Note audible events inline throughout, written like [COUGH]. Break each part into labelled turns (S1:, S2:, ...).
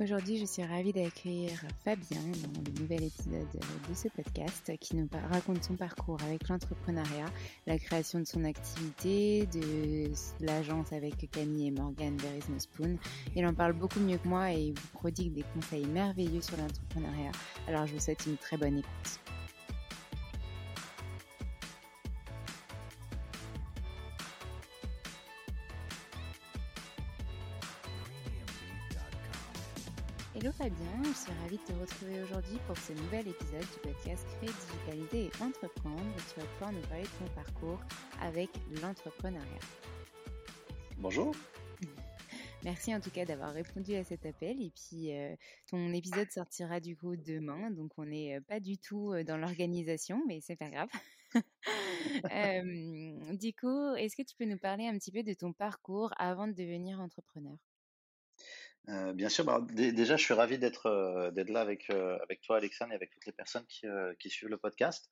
S1: Aujourd'hui, je suis ravie d'accueillir Fabien dans le nouvel épisode de ce podcast qui nous raconte son parcours avec l'entrepreneuriat, la création de son activité, de l'agence avec Camille et Morgan Verismo Spoon. Il en parle beaucoup mieux que moi et il vous prodigue des conseils merveilleux sur l'entrepreneuriat. Alors, je vous souhaite une très bonne écoute. Ravie de te retrouver aujourd'hui pour ce nouvel épisode du podcast Créer Digitalité et Entreprendre. Tu vas pouvoir nous parler de ton parcours avec l'entrepreneuriat.
S2: Bonjour.
S1: Merci en tout cas d'avoir répondu à cet appel. Et puis, euh, ton épisode sortira du coup demain. Donc, on n'est pas du tout dans l'organisation, mais c'est pas grave. [LAUGHS] euh, du coup, est-ce que tu peux nous parler un petit peu de ton parcours avant de devenir entrepreneur?
S2: Euh, bien sûr, bah, déjà, je suis ravi d'être euh, d'être là avec euh, avec toi, Alexandre, et avec toutes les personnes qui, qui suivent le podcast.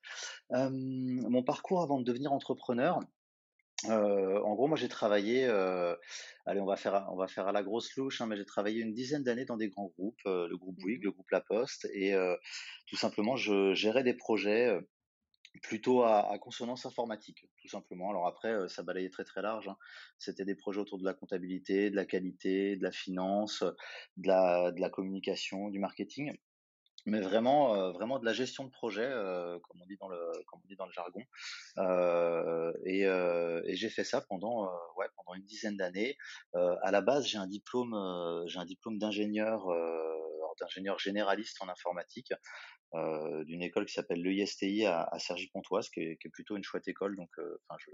S2: mon parcours avant de devenir entrepreneur, en gros, moi, j'ai travaillé. allez, on va faire on va faire à la grosse louche, hein, mais j'ai travaillé une dizaine d'années dans des grands groupes, le groupe Bouygues,
S1: Mmh
S2: le groupe La Poste, et tout simplement, je gérais des projets plutôt à, consonance informatique, tout simplement. Alors après, euh, ça balayait très très large. Hein. C'était des projets autour de la comptabilité, de la qualité, de la finance, de la, communication, du marketing, mais vraiment euh, vraiment de la gestion de projet, euh, comme on dit dans le comme on dit dans le jargon. Et, et j'ai fait ça pendant ouais pendant une dizaine d'années. à la base, j'ai un diplôme j'ai un diplôme d'ingénieur d'ingénieur généraliste en informatique euh, d'une école qui s'appelle l'EISTI à, à Cergy-Pontoise, qui, est, qui est plutôt une chouette école. Donc, euh, enfin, je,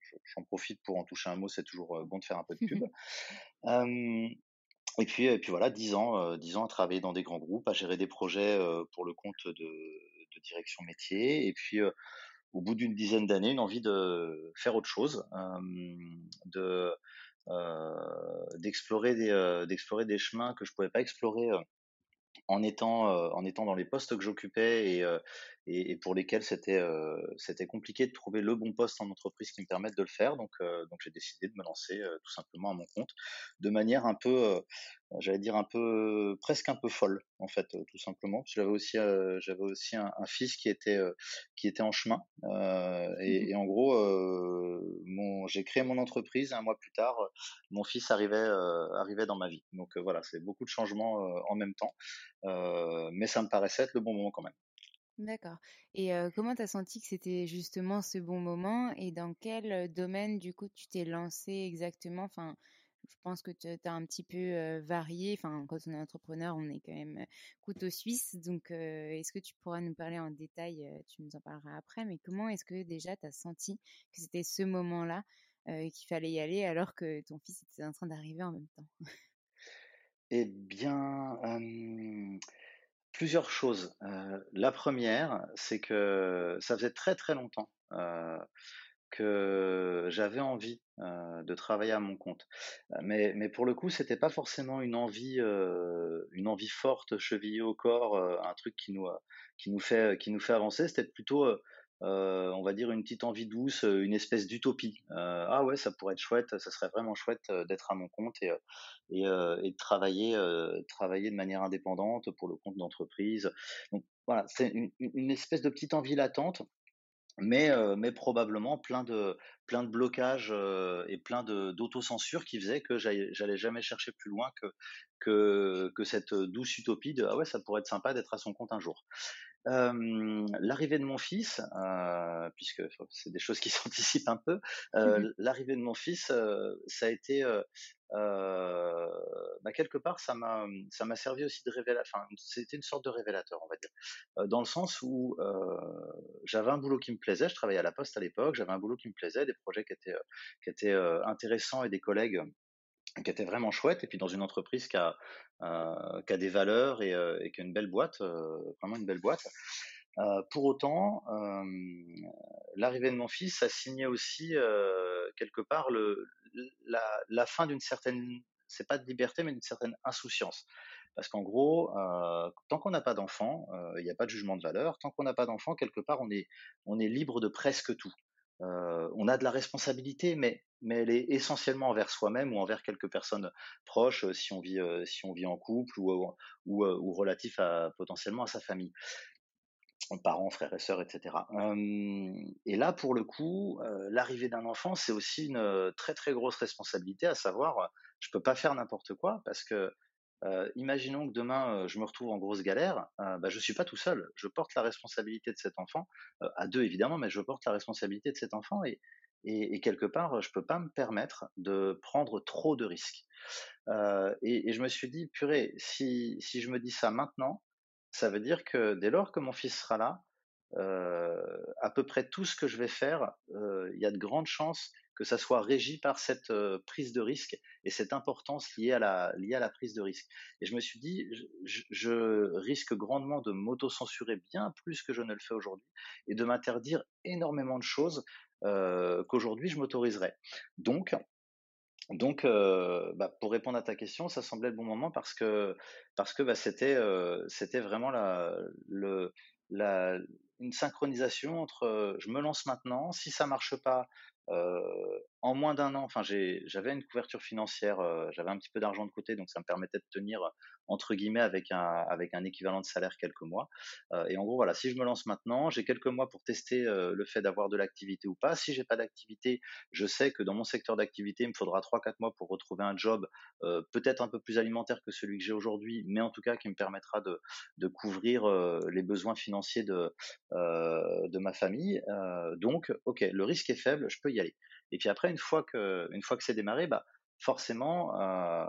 S2: je, j'en profite pour en toucher un mot. C'est toujours euh, bon de faire un peu de pub. [LAUGHS] euh, et puis, et puis voilà, dix ans, dix ans à travailler dans des grands groupes, à gérer des projets pour le compte de, de direction métier. Et puis, au bout d'une dizaine d'années, une envie de faire autre chose, de d'explorer des d'explorer des chemins que je pouvais pas explorer en étant, euh, en étant dans les postes que j'occupais et, euh, et, pour lesquels c'était euh, c'était compliqué de trouver le bon poste en entreprise qui me permette de le faire. Donc euh, donc j'ai décidé de me lancer euh, tout simplement à mon compte de manière un peu j'allais dire un peu presque un peu folle en fait tout simplement. J'avais aussi j'avais aussi un, fils qui était qui était en chemin mmh et, en gros mon j'ai créé mon entreprise un mois plus tard mon fils arrivait arrivait dans ma vie. Donc voilà c'est beaucoup de changements en même temps mais ça me paraissait être le bon moment quand même.
S1: D'accord. Et comment tu as senti que c'était justement ce bon moment et dans quel domaine du coup tu t'es lancé exactement? Enfin, je pense que tu as un petit peu varié. Enfin, quand on est entrepreneur, on est quand même couteau suisse. Donc, est-ce que tu pourras nous parler en détail Tu nous en parleras après. Mais comment est-ce que déjà tu as senti que c'était ce moment-là qu'il fallait y aller alors que ton fils était en train d'arriver en même temps?
S2: Eh bien, Plusieurs choses. la première, c'est que ça faisait très très longtemps que j'avais envie de travailler à mon compte. Mais, mais pour le coup, c'était pas forcément une envie, une envie forte, chevillée au corps, un truc qui nous, qui nous fait, qui nous fait avancer. C'était plutôt euh, on va dire une petite envie douce, euh, une espèce d'utopie. Euh, ah ouais, ça pourrait être chouette, ça serait vraiment chouette d'être à mon compte et, et, de travailler, travailler de manière indépendante pour le compte d'entreprise. Donc voilà, c'est une, espèce de petite envie latente mais, mais probablement plein de, plein de blocages et plein d'autocensure qui faisaient que j'allais jamais chercher plus loin que, que, que cette douce utopie de ah ouais, ça pourrait être sympa d'être à son compte un jour. L'arrivée de mon fils, puisque c'est des choses qui [LAUGHS] s'anticipent un peu, mmh l'arrivée de mon fils, ça a été bah, quelque part, ça m'a ça m'a servi aussi de révélateur. Enfin, c'était une sorte de révélateur, on va dire, dans le sens où j'avais un boulot qui me plaisait. Je travaillais à la Poste à l'époque. J'avais un boulot qui me plaisait, des projets qui étaient qui étaient intéressants et des collègues qui était vraiment chouette, et puis dans une entreprise qui a, euh, qui a des valeurs et, euh, et, qui a une belle boîte, euh, vraiment une belle boîte. Pour autant, l'arrivée de mon fils a signé aussi quelque part le, la, fin d'une certaine, c'est pas de liberté, mais d'une certaine insouciance. Parce qu'en gros, tant qu'on n'a pas d'enfant, il n'y a pas de jugement de valeur. Tant qu'on n'a pas d'enfant, quelque part, on est, on est libre de presque tout. Euh, on a de la responsabilité, mais, mais elle est essentiellement envers soi-même ou envers quelques personnes proches, euh, si on vit, euh, si on vit en couple ou, ou, ou relatif potentiellement à sa famille parents, frères et sœurs, etc. et là, pour le coup, l'arrivée d'un enfant, c'est aussi une très très grosse responsabilité, à savoir, je peux pas faire n'importe quoi parce que euh, imaginons que demain euh, je me retrouve en grosse galère, euh, bah, je suis pas tout seul. Je porte la responsabilité de cet enfant, euh, à deux évidemment, mais je porte la responsabilité de cet enfant et, quelque part je peux pas me permettre de prendre trop de risques. Et, je me suis dit purée, si je me dis ça maintenant, ça veut dire que dès lors que mon fils sera là, à peu près tout ce que je vais faire, il y a de grandes chances que ça soit régi par cette prise de risque et cette importance liée à la prise de risque. Et je me suis dit, je, risque grandement de m'auto-censurer bien plus que je ne le fais aujourd'hui et de m'interdire énormément de choses qu'aujourd'hui je m'autoriserais. Donc donc, bah, pour répondre à ta question, ça semblait le bon moment parce que parce que bah, c'était c'était vraiment la, une synchronisation entre je me lance maintenant, si ça marche pas, euh, en moins d'un an, enfin j'avais une couverture financière, euh, j'avais un petit peu d'argent de côté, donc ça me permettait de tenir entre guillemets avec un avec un équivalent de salaire quelques mois. Euh, et en gros voilà, si je me lance maintenant, j'ai quelques mois pour tester euh, le fait d'avoir de l'activité ou pas. Si j'ai pas d'activité, je sais que dans mon secteur d'activité, il me faudra trois quatre mois pour retrouver un job euh, peut-être un peu plus alimentaire que celui que j'ai aujourd'hui, mais en tout cas qui me permettra de de couvrir les besoins financiers de de ma famille. donc ok, le risque est faible, je peux y aller. Et puis après, une fois que, une fois que c'est démarré, bah, forcément, euh,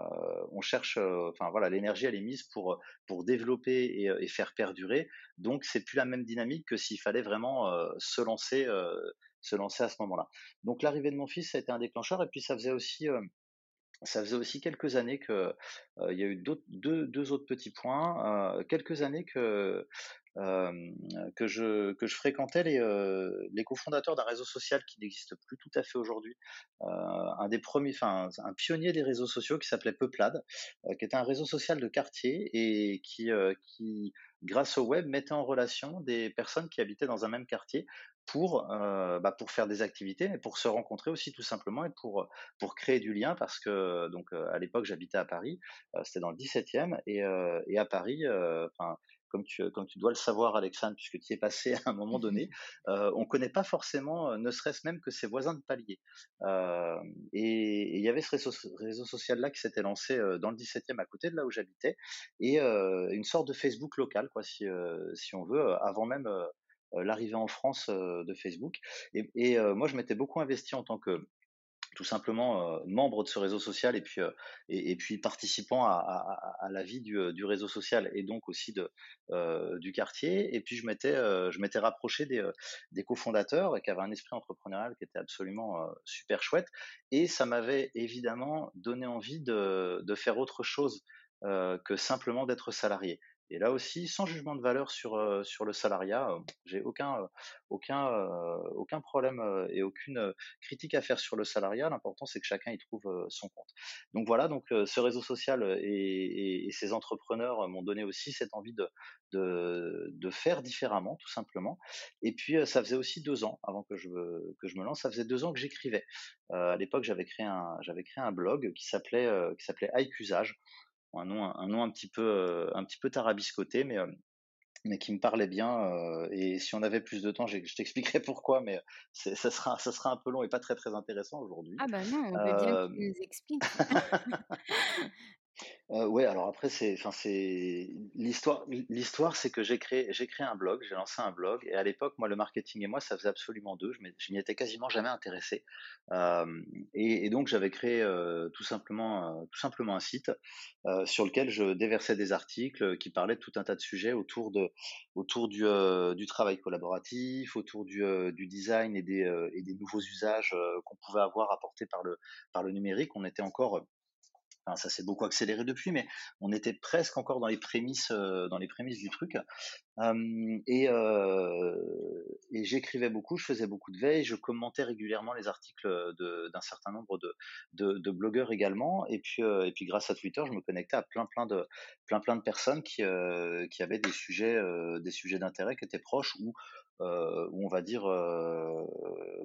S2: on cherche, euh, enfin voilà, l'énergie elle est mise pour pour développer et, et faire perdurer. Donc c'est plus la même dynamique que s'il fallait vraiment euh, se lancer, se lancer à ce moment-là. Donc l'arrivée de mon fils ça a été un déclencheur et puis ça faisait aussi ça faisait aussi quelques années que il y a eu deux, deux, autres petits points. quelques années que que je que je fréquentais les les cofondateurs d'un réseau social qui n'existe plus tout à fait aujourd'hui, un un, des premiers, enfin un pionnier des réseaux sociaux qui s'appelait Peuplade, qui était un réseau social de quartier et qui, qui grâce au web, mettait en relation des personnes qui habitaient dans un même quartier pour, bah, pour faire des activités, mais pour se rencontrer aussi tout simplement et pour, pour créer du lien parce que donc à l'époque j'habitais à Paris, c'était dans le 17e et, et à Paris, enfin comme tu, comme tu dois le savoir, Alexandre, puisque tu y es passé à un moment donné, [LAUGHS] euh, on ne connaît pas forcément, euh, ne serait-ce même que ses voisins de palier. Euh, et il y avait ce réseau, social-là qui s'était lancé dans le 17e à côté de là où j'habitais, et une sorte de Facebook local, quoi, si, si on veut, avant même l'arrivée en France de Facebook. Et, et moi, je m'étais beaucoup investi en tant que tout simplement membre de ce réseau social et puis puis participant à, la vie du, réseau social et donc aussi du quartier. Et puis je m'étais je rapproché des, cofondateurs qui avaient un esprit entrepreneurial qui était absolument super chouette. Et ça m'avait évidemment donné envie de faire autre chose que simplement d'être salarié et là aussi, sans jugement de valeur sur, sur le salariat, j'ai aucun, aucun, aucun problème et aucune critique à faire sur le salariat. L'important, c'est que chacun y trouve son compte. Donc voilà, donc ce réseau social et, ces entrepreneurs m'ont donné aussi cette envie de, de, faire différemment, tout simplement. Et puis, ça faisait aussi deux ans, avant que je, que je me lance, ça faisait deux ans que j'écrivais. à l'époque, j'avais créé un, créé un blog qui s'appelait, qui s'appelait un nom, un nom un petit peu, euh, un petit peu tarabiscoté, mais euh, mais qui me parlait bien. Euh, et si on avait plus de temps, je, t'expliquerai [LAUGHS] pourquoi, mais ça sera, ça sera un peu long et pas très très intéressant aujourd'hui.
S1: Ah bah non, on veut bien que tu nous expliques. [LAUGHS] [LAUGHS]
S2: Euh, ouais, alors après c'est, enfin c'est l'histoire. L'histoire, c'est que j'ai créé, j'ai créé un blog, j'ai lancé un blog, et à l'époque, moi, le marketing et moi, ça faisait absolument deux. Je m'y étais quasiment jamais intéressé, et, donc j'avais créé tout simplement, tout simplement un site sur lequel je déversais des articles qui parlaient de tout un tas de sujets autour de, autour du, travail collaboratif, autour du, design et des, et des nouveaux usages qu'on pouvait avoir apportés par le, par le numérique. On était encore ça s'est beaucoup accéléré depuis, mais on était presque encore dans les prémices, euh, dans les prémices du truc. et, euh, et j'écrivais beaucoup, je faisais beaucoup de veille, je commentais régulièrement les articles d'un certain nombre de, blogueurs également. Et puis, euh, et puis grâce à Twitter, je me connectais à plein plein de plein plein de personnes qui, qui avaient des sujets des sujets d'intérêt qui étaient proches ou où on va dire euh,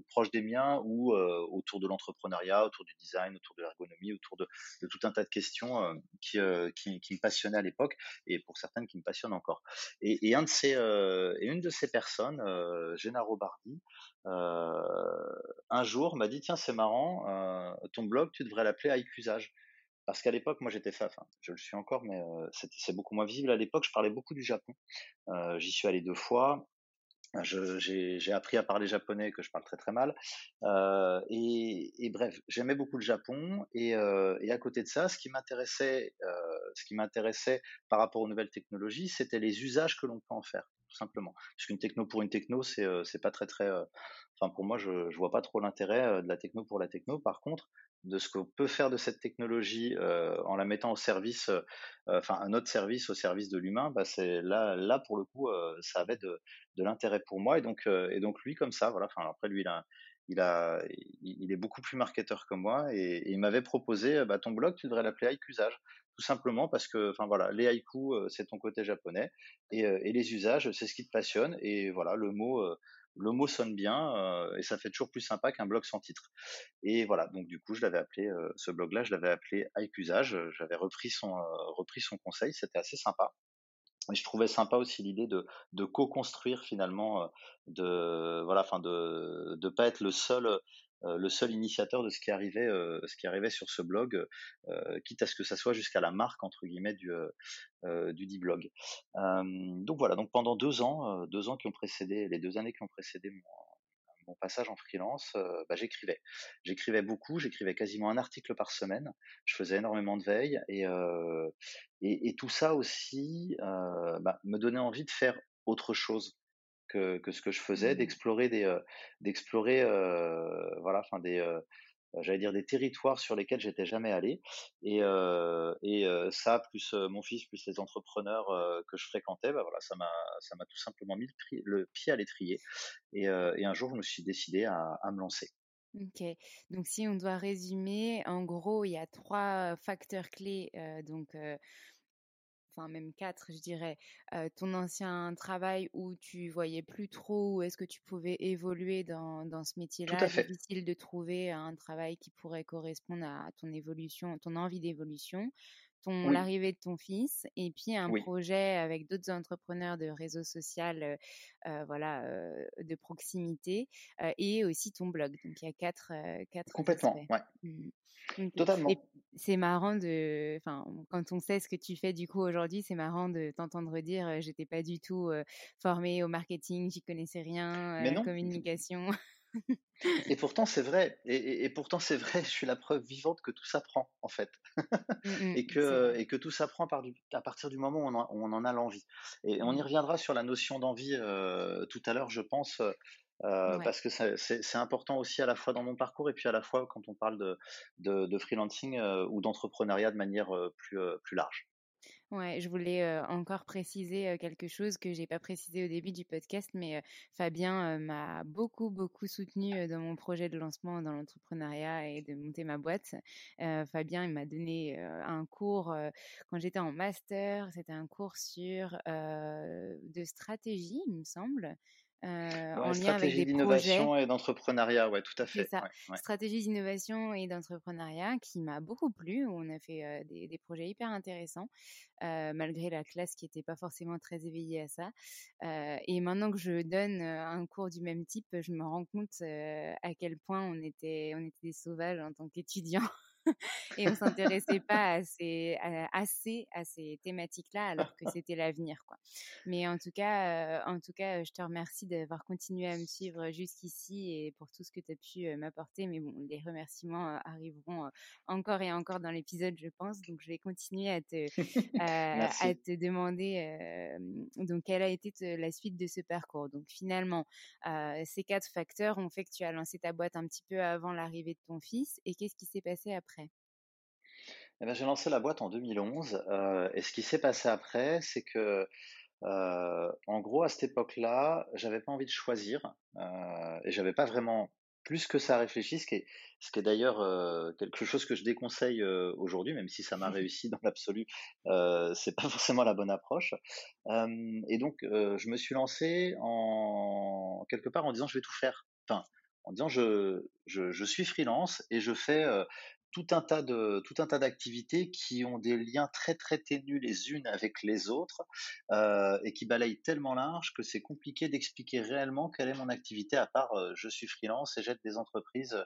S2: proche des miens ou euh, autour de l'entrepreneuriat, autour du design, autour de l'ergonomie, autour de, de, tout un tas de questions qui, qui, qui, me passionnaient à l'époque et pour certaines qui me passionnent encore. Et, et un de ces, et une de ces personnes, Gennaro Bardi, un jour m'a dit tiens c'est marrant, ton blog tu devrais l'appeler Usage parce qu'à l'époque, moi j'étais enfin, je le suis encore, mais c'est beaucoup moins visible. À l'époque, je parlais beaucoup du Japon. Euh, J'y suis allé deux fois. J'ai appris à parler japonais que je parle très très mal. Euh, et, bref, j'aimais beaucoup le Japon. Et, euh, et, à côté de ça, ce qui m'intéressait, euh, ce qui m'intéressait par rapport aux nouvelles technologies, c'était les usages que l'on peut en faire, tout simplement. Puisqu'une techno pour une techno, c'est c'est pas très très. Enfin, pour moi, je, je vois pas trop l'intérêt de la techno pour la techno. Par contre, de ce qu'on peut faire de cette technologie euh, en la mettant au service, euh, enfin un autre service au service de l'humain, bah c'est là, là pour le coup, euh, ça avait de, l'intérêt pour moi et donc et donc lui comme ça, voilà. Enfin après lui il a il a il est beaucoup plus marketeur que moi et, il m'avait proposé bah, ton blog tu devrais l'appeler Usage tout simplement parce que enfin voilà les haïkus c'est ton côté japonais et les usages c'est ce qui te passionne et voilà le mot le mot sonne bien euh, et ça fait toujours plus sympa qu'un blog sans titre. Et voilà, donc du coup, je l'avais appelé euh, ce blog-là, je l'avais appelé Usage. J'avais repris son euh, repris son conseil, c'était assez sympa. Et je trouvais sympa aussi l'idée de, de co-construire finalement, de voilà, enfin de de pas être le seul euh, le seul initiateur de ce qui arrivait, euh, ce qui arrivait sur ce blog, euh, quitte à ce que ça soit jusqu'à la marque entre guillemets du du dit blog. donc voilà, donc pendant deux ans, deux ans qui ont précédé, les deux années qui ont précédé mon, passage en freelance, bah, j'écrivais. J'écrivais beaucoup, j'écrivais quasiment un article par semaine. Je faisais énormément de veille et, et, tout ça aussi bah, me donnait envie de faire autre chose que, que ce que je faisais, mmh. d'explorer des, euh, d'explorer, euh, voilà, enfin des, j'allais dire des territoires sur lesquels j'étais jamais allé. Et, et ça, plus mon fils, plus les entrepreneurs que je fréquentais, bah voilà, ça m'a, ça m'a tout simplement mis le, pied à l'étrier. Et, et, un jour, je me suis décidé à, à me lancer.
S1: OK. Donc si on doit résumer, en gros, il y a trois facteurs clés, donc enfin même quatre, je dirais. ton ancien travail où tu voyais plus trop où est-ce que tu pouvais évoluer dans dans ce métier-là? Difficile de trouver un travail qui pourrait correspondre à ton évolution, ton envie d'évolution ton l'arrivée de ton fils et puis un projet avec d'autres entrepreneurs de réseau social, voilà, de proximité et aussi ton blog. Donc il y a quatre, quatre
S2: complètement, ouais. Mmh. Totalement.
S1: c'est marrant de, enfin, quand on sait ce que tu fais du coup aujourd'hui, c'est marrant de t'entendre dire, j'étais pas du tout formée au marketing, j'y connaissais rien, à la communication.
S2: Et [LAUGHS] pourtant, c'est vrai. Et, pourtant, c'est vrai. Je suis la preuve vivante que tout s'apprend, en fait. Mmh, [LAUGHS] mmh, et, que, et que tout s'apprend à partir du moment où on en, a l'envie. Et on y mmh. reviendra sur la notion d'envie euh, tout à l'heure, je pense, euh, euh, parce que c'est important aussi à la fois dans mon parcours et puis à la fois quand on parle de, de, freelancing ou d'entrepreneuriat de manière plus, plus large.
S1: Ouais, je voulais encore préciser quelque chose que j'ai pas précisé au début du podcast, mais Fabien m'a beaucoup beaucoup soutenu dans mon projet de lancement dans l'entrepreneuriat et de monter ma boîte. Fabien, il m'a donné un cours quand j'étais en master. C'était un cours sur de stratégie, il me semble.
S2: Euh, en lien avec des d'innovation et d'entrepreneuriat, ouais, tout à fait.
S1: Ça. Stratégie d'innovation et d'entrepreneuriat qui m'a beaucoup plu. On a fait euh, des, des, projets hyper intéressants, euh, malgré la classe qui n'était pas forcément très éveillée à ça. Et maintenant que je donne un cours du même type, je me rends compte à quel point on était, on était des sauvages en tant qu'étudiants. [LAUGHS] [LAUGHS] et on s'intéressait pas assez à ces thématiques-là alors que c'était l'avenir quoi. Mais en tout cas, en tout cas, je te remercie d'avoir continué à me suivre jusqu'ici et pour tout ce que tu as pu m'apporter. Mais bon, les remerciements arriveront encore et encore dans l'épisode, je pense. Donc je vais continuer à te [LAUGHS] à te demander donc quelle a été la suite de ce parcours. Donc finalement, ces quatre facteurs ont fait que tu as lancé ta boîte un petit peu avant l'arrivée de ton fils. Et qu'est-ce qui s'est passé après?
S2: Eh ben, j'ai lancé la boîte en 2011 euh, et ce qui s'est passé après, c'est que euh, en gros à cette époque-là, j'avais pas envie de choisir euh, et j'avais pas vraiment plus que ça réfléchi, ce qui est, ce qui est d'ailleurs euh, quelque chose que je déconseille euh, aujourd'hui, même si ça m'a réussi dans l'absolu, euh, c'est pas [LAUGHS] forcément la bonne approche. Et donc, je me suis lancé en quelque part en disant je vais tout faire. Enfin, en disant je, je, je suis freelance et je fais tout un tas de tout un tas d'activités qui ont des liens très très ténus les unes avec les autres euh, et qui balayent tellement large que c'est compliqué d'expliquer réellement quelle est mon activité à part euh, je suis freelance et j'aide des entreprises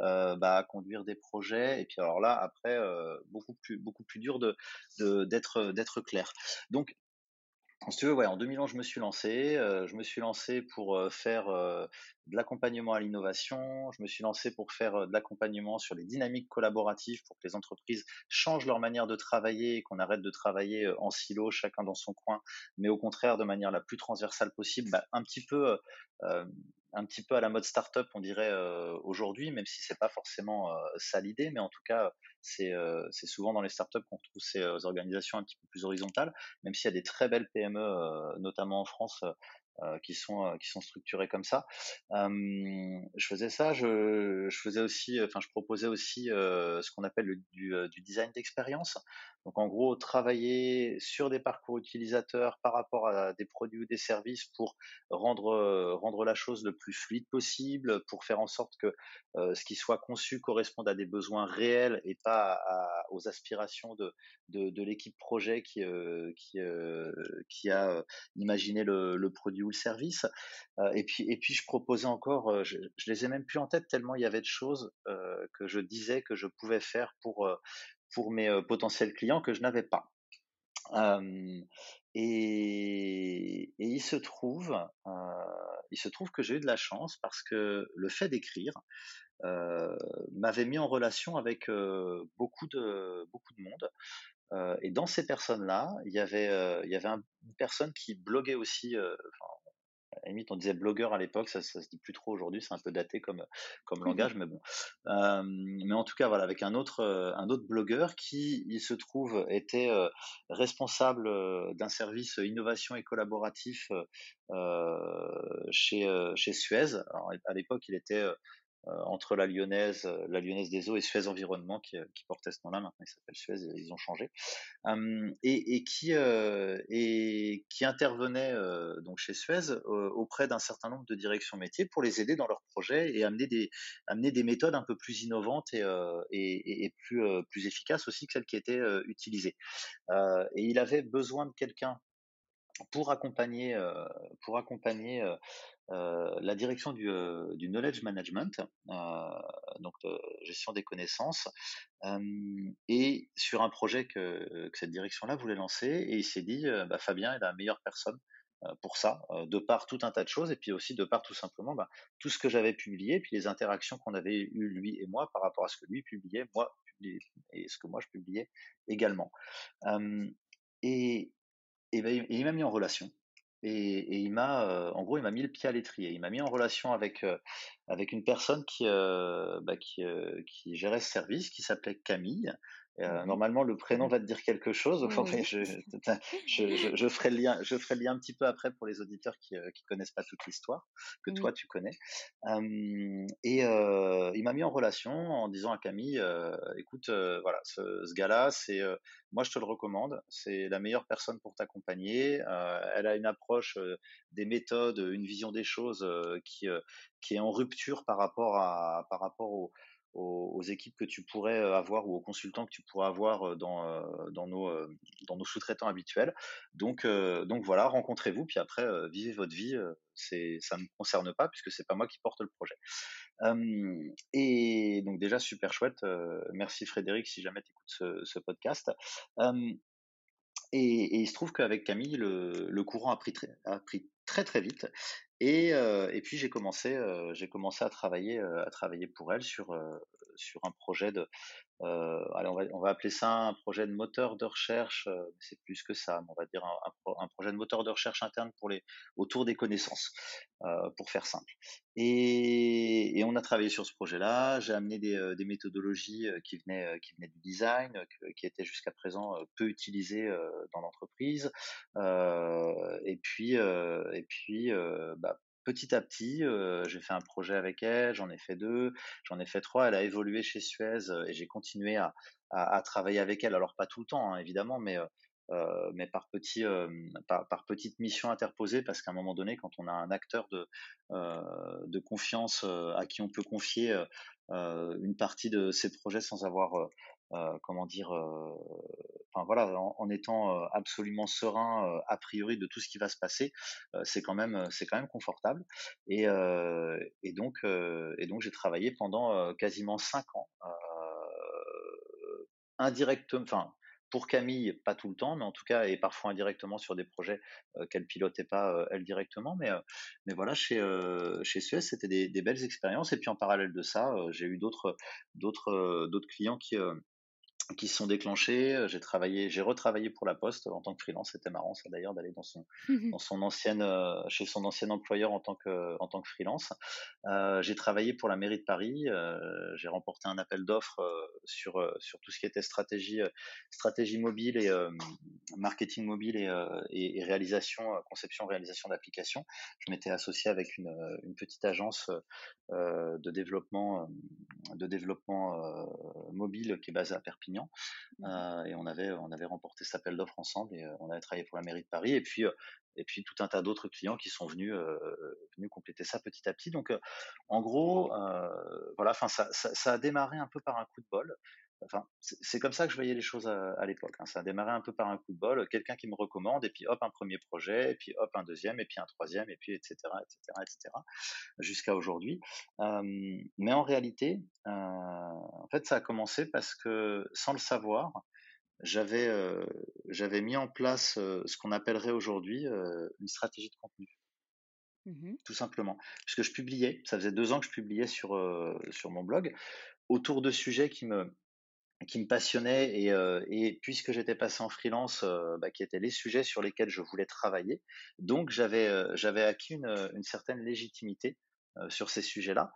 S2: euh, bah, à conduire des projets. Et puis alors là après beaucoup plus beaucoup plus dur de d'être d'être clair. Donc si tu veux, en 2011, je me suis lancé. Euh, je me suis lancé pour euh, faire euh, de l'accompagnement à l'innovation. Je me suis lancé pour faire de l'accompagnement sur les dynamiques collaboratives pour que les entreprises changent leur manière de travailler et qu'on arrête de travailler en silo, chacun dans son coin, mais au contraire de manière la plus transversale possible, bah, un petit peu un petit peu à la mode startup, on dirait euh, aujourd'hui, même si c'est pas forcément euh, ça l'idée, mais en tout cas, c'est euh, souvent dans les startups qu'on trouve ces organisations un petit peu plus horizontales, même s'il y a des très belles PME, notamment en France, euh, qui sont euh, qui sont structurés comme ça. je faisais ça, je, je faisais aussi, enfin je proposais aussi euh, ce qu'on appelle le, du, du design d'expérience. Donc en gros travailler sur des parcours utilisateurs par rapport à des produits ou des services pour rendre rendre la chose le plus fluide possible, pour faire en sorte que ce qui soit conçu corresponde à des besoins réels et pas aux aspirations de de, de l'équipe projet qui qui qui a imaginé le, le produit ou le service. Euh, et puis et puis je proposais encore, euh, je, je, les ai même plus en tête tellement il y avait de choses euh, que je disais que je pouvais faire pour pour mes potentiels clients que je n'avais pas. Et, il se trouve, il se trouve que j'ai eu de la chance parce que le fait d'écrire m'avait mis en relation avec beaucoup de beaucoup de monde. Euh, et dans ces personnes-là, il y avait, euh, il y avait une personne qui bloguait aussi. Euh, à la limite, on disait blogueur à l'époque, ça, ça se dit plus trop aujourd'hui, c'est un peu daté comme comme mmh langage, mais bon. Euh, mais en tout cas, voilà, avec un autre un autre blogueur qui, il se trouve, était responsable d'un service innovation et collaboratif chez chez Suez. Alors, à l'époque, il était entre la Lyonnaise, la Lyonnaise des Eaux et Suez Environnement qui, qui portait ce nom-là. Maintenant, il s'appelle Suez, ils ont changé. Et, et, qui intervenait donc chez Suez auprès d'un certain nombre de directions métiers pour les aider dans leurs projets et amener des amener des méthodes un peu plus innovantes et, et, et plus plus efficaces aussi que celles qui étaient utilisées. et il avait besoin de quelqu'un pour accompagner, pour accompagner la direction du, du knowledge management, donc gestion des connaissances, et sur un projet que, cette direction-là voulait lancer, et il s'est dit, bah, Fabien est la meilleure personne pour ça, de par tout un tas de choses, et puis aussi de par tout simplement bah, tout ce que j'avais publié, puis les interactions qu'on avait eues lui et moi par rapport à ce que lui publiait, moi et ce que moi je publiais également. et, ben, il m'a mis en relation. Et, il m'a, euh, en gros, il m'a mis le pied à l'étrier. Il m'a mis en relation avec euh, avec une personne qui euh, bah, qui, qui gérait ce service, qui s'appelait Camille, euh, normalement, le prénom va te dire quelque chose. [LAUGHS] je, je, je, ferai le lien, je ferai le lien un petit peu après pour les auditeurs qui, ne connaissent pas toute l'histoire que toi tu connais. et il m'a mis en relation en disant à Camille, écoute, voilà, ce, ce gars-là, c'est moi je te le recommande. C'est la meilleure personne pour t'accompagner. elle a une approche des méthodes, une vision des choses qui qui est en rupture par rapport à par rapport au aux, équipes que tu pourrais avoir ou aux consultants que tu pourrais avoir dans, dans nos, dans nos sous-traitants habituels. Donc, voilà, rencontrez-vous, puis après, vivez votre vie. ça ne me concerne pas puisque c'est pas moi qui porte le projet. et donc déjà, super chouette. merci Frédéric si jamais tu écoutes ce, podcast. Et, il se trouve qu'avec Camille, le, le courant a pris, très, a pris très très vite. Et, et puis j'ai commencé, j'ai commencé à travailler, à travailler pour elle sur, sur un projet de, allez, on, va, on va appeler ça un projet de moteur de recherche, c'est plus que ça, on va dire un, projet de moteur de recherche interne pour les, autour des connaissances, pour faire simple. Et, et, on a travaillé sur ce projet-là, j'ai amené des, méthodologies qui venaient, qui venaient du design, qui étaient jusqu'à présent peu utilisées dans l'entreprise, et puis, et puis bah, petit à petit, j'ai fait un projet avec elle, j'en ai fait deux, j'en ai fait trois. Elle a évolué chez Suez et j'ai continué à, à, travailler avec elle. Alors pas tout le temps, hein, évidemment, mais mais par petit, par, par petites missions interposées, parce qu'à un moment donné, quand on a un acteur de de confiance à qui on peut confier une partie de ses projets sans avoir euh, comment dire, euh, voilà, en, étant euh, absolument serein a priori de tout ce qui va se passer, c'est quand même, c'est quand même confortable. Et, donc, j'ai travaillé pendant quasiment cinq ans, indirectement, enfin pour Camille, pas tout le temps, mais en tout cas, et parfois indirectement sur des projets qu'elle pilotait pas elle directement. Mais, voilà, chez, chez Suez, c'était des, belles expériences. Et puis en parallèle de ça, j'ai eu d'autres, d'autres clients qui, qui se sont déclenchés. Euh, j'ai travaillé, j'ai retravaillé pour la Poste en tant que freelance. C'était marrant, ça d'ailleurs, d'aller dans son, dans son ancienne, euh, chez son ancien employeur en tant que, en tant que freelance. Euh, j'ai travaillé pour la mairie de Paris. Euh, j'ai remporté un appel d'offres sur, sur tout ce qui était stratégie, stratégie mobile et marketing mobile et, et, et, réalisation, conception, réalisation d'applications. Je m'étais associé avec une, une petite agence de développement, de développement mobile qui est basée à Perpignan Mmh euh, et on avait, on avait remporté cet appel d'offres ensemble et euh, on avait travaillé pour la mairie de Paris. Et puis, et puis tout un tas d'autres clients qui sont venus, venus compléter ça petit à petit. Donc, en gros, voilà, enfin, ça, ça, ça, a démarré un peu par un coup de bol. Enfin, c'est comme ça que je voyais les choses à, à l'époque. Hein. Ça a démarré un peu par un coup de bol, quelqu'un qui me recommande, et puis hop un premier projet, et puis hop un deuxième, et puis un troisième, et puis etc. etc. etc. jusqu'à aujourd'hui. Euh, mais en réalité, euh, en fait, ça a commencé parce que sans le savoir, j'avais euh, j'avais mis en place ce qu'on appellerait aujourd'hui une stratégie de contenu. Mmh Tout simplement. Puisque je publiais, ça faisait deux ans que je publiais sur, sur mon blog, autour de sujets qui me, qui me passionnait et, euh, et puisque j'étais passé en freelance, euh, bah, qui étaient les sujets sur lesquels je voulais travailler, donc j'avais euh, j'avais acquis une, une, certaine légitimité sur ces sujets-là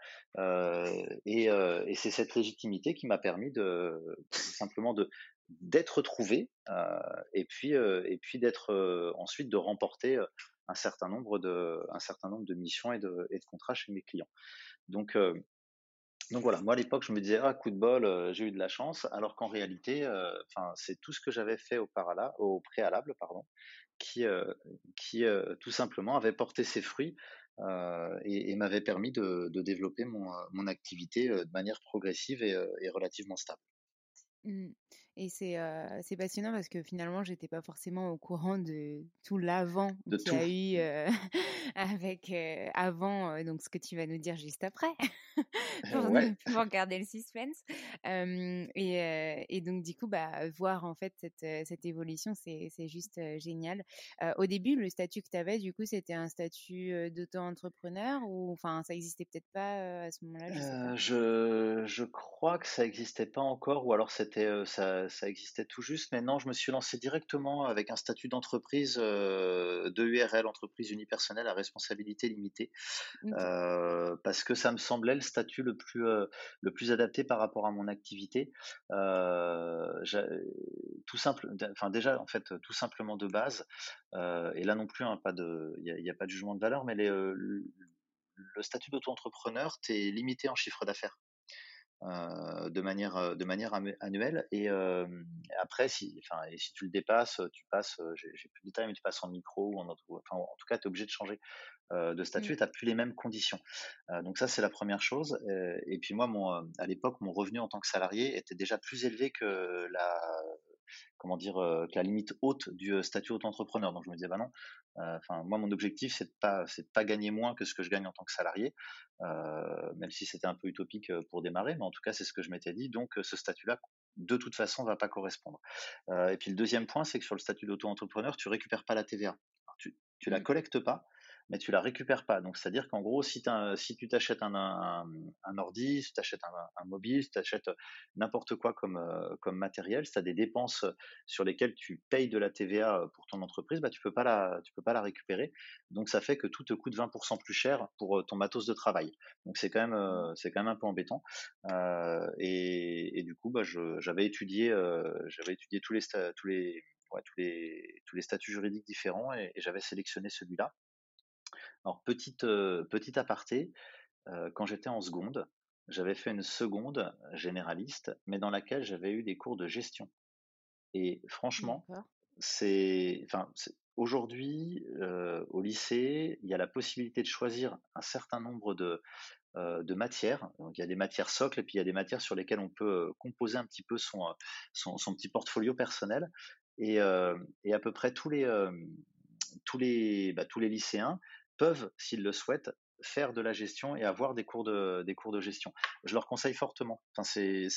S2: et, et c'est cette légitimité qui m'a permis de simplement de d'être trouvé et puis et puis d'être ensuite de remporter un certain nombre de un certain nombre de missions et de, et de contrats chez mes clients. Donc donc voilà, moi à l'époque, je me disais, ah, coup de bol, j'ai eu de la chance, alors qu'en réalité, enfin, c'est tout ce que j'avais fait au, au préalable, pardon, qui, qui tout simplement avait porté ses fruits et, m'avait permis de, développer mon, activité de manière progressive et, et relativement stable.
S1: Mmh. Et c'est c'est passionnant parce que finalement, j'étais pas forcément au courant de tout l'avant qu'il y a eu [LAUGHS] avec avant, donc ce que tu vas nous dire juste après, [LAUGHS] pour, garder le suspense. et, et, donc, du coup, bah, voir en fait cette, cette évolution, c'est juste génial. au début, le statut que tu avais, du coup, c'était un statut d'auto-entrepreneur ou enfin, ça existait peut-être pas à ce moment-là
S2: je, je, crois que ça existait pas encore ou alors c'était ça ça, existait tout juste. Maintenant, je me suis lancé directement avec un statut d'entreprise euh, de URL, entreprise unipersonnelle à responsabilité limitée, euh, parce que ça me semblait le statut le plus, euh, le plus adapté par rapport à mon activité. tout simple, enfin déjà, en fait, tout simplement de base, et là non plus, hein, il n'y a, pas de jugement de valeur, mais les, le statut d'auto-entrepreneur, tu es limité en chiffre d'affaires. Euh, de manière euh, de manière annuelle et après si enfin et si tu le dépasses tu passes j'ai plus de détails mais tu passes en micro ou en autre, enfin, en tout cas tu es obligé de changer de statut et tu n'as plus les mêmes conditions. Donc ça c'est la première chose et puis moi mon à l'époque mon revenu en tant que salarié était déjà plus élevé que la comment dire, euh, que la limite haute du euh, statut auto-entrepreneur. Donc je me disais, bah non, euh, enfin moi mon objectif c'est de pas, c'est pas gagner moins que ce que je gagne en tant que salarié, même si c'était un peu utopique pour démarrer, mais en tout cas c'est ce que je m'étais dit. Donc ce statut-là, de toute façon, va pas correspondre. et puis le deuxième point, c'est que sur le statut d'auto-entrepreneur, tu récupères pas la TVA. tu, tu la mmh. collectes pas, mais tu la récupères pas. Donc, c'est-à-dire qu'en gros, si, si tu t'achètes un, un, ordi, si tu achètes un, mobile, si tu achètes n'importe quoi comme, euh, comme matériel, si tu as des dépenses sur lesquelles tu payes de la TVA pour ton entreprise, bah, tu peux pas la, tu peux pas la récupérer. Donc, ça fait que tout te coûte 20% plus cher pour ton matos de travail. Donc, c'est quand même, euh, c'est quand même un peu embêtant. Euh, et, et, du coup, bah, j'avais étudié, j'avais étudié tous les, tous les, tous les, tous les statuts juridiques différents et j'avais sélectionné celui-là. Alors, petite, euh, petite aparté, euh, quand j'étais en seconde, j'avais fait une seconde généraliste, mais dans laquelle j'avais eu des cours de gestion. Et franchement, c'est, enfin, aujourd'hui, euh, au lycée, il y a la possibilité de choisir un certain nombre de, de matières. Donc, il y a des matières socles et puis il y a des matières sur lesquelles on peut composer un petit peu son, son, petit portfolio personnel. Et, et, à peu près tous les, tous les, bah, tous les lycéens peuvent, s'ils le souhaitent, faire de la gestion et avoir des cours de, des cours de gestion. Je leur conseille fortement. Enfin, c'est,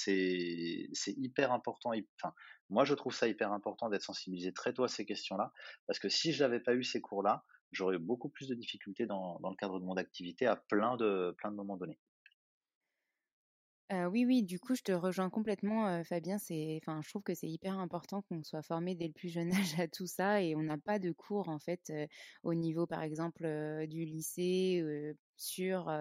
S2: hyper important. Enfin, moi, je trouve ça hyper important d'être sensibilisé très tôt à ces questions-là, parce que si je n'avais pas eu ces cours-là, j'aurais eu beaucoup plus de difficultés dans, dans, le cadre de mon activité à plein de, plein de moments donnés
S1: oui, oui, du coup, je te rejoins complètement, Fabien. C'est, enfin, je trouve que c'est hyper important qu'on soit formé dès le plus jeune âge à tout ça et on n'a pas de cours, en fait, au niveau, par exemple, du lycée, sur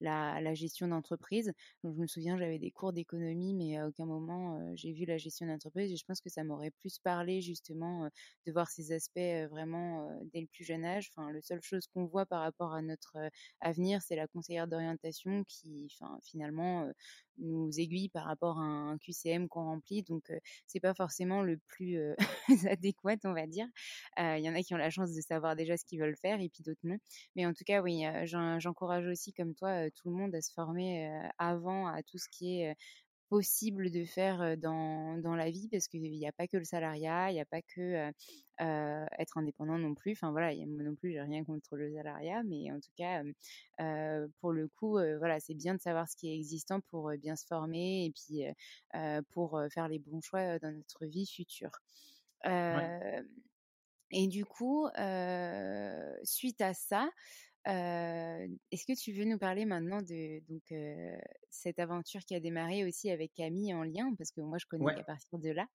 S1: la, gestion d'entreprise. je me souviens, j'avais des cours d'économie, mais à aucun moment j'ai vu la gestion d'entreprise. Et je pense que ça m'aurait plus parlé justement de voir ces aspects vraiment dès le plus jeune âge. Enfin, la seule chose qu'on voit par rapport à notre avenir, c'est la conseillère d'orientation qui, enfin, finalement, nous aiguille par rapport à un QCM qu'on remplit. Donc, c'est pas forcément le plus [LAUGHS] adéquat, on va dire. Il y en a qui ont la chance de savoir déjà ce qu'ils veulent faire et puis d'autres non. Mais en tout cas, oui, j'encourage aussi, comme toi, tout le monde à se former avant à tout ce qui est possible de faire dans, dans la vie parce qu'il n'y a pas que le salariat, il n'y a pas que être indépendant non plus. Enfin voilà, moi non plus, j'ai rien contre le salariat, mais en tout cas, pour le coup, voilà, c'est bien de savoir ce qui est existant pour bien se former et puis pour faire les bons choix dans notre vie future. Et du coup, suite à ça, est-ce que tu veux nous parler maintenant de donc cette aventure qui a démarré aussi avec Camille en lien? Parce que moi je connais qu'à partir de là.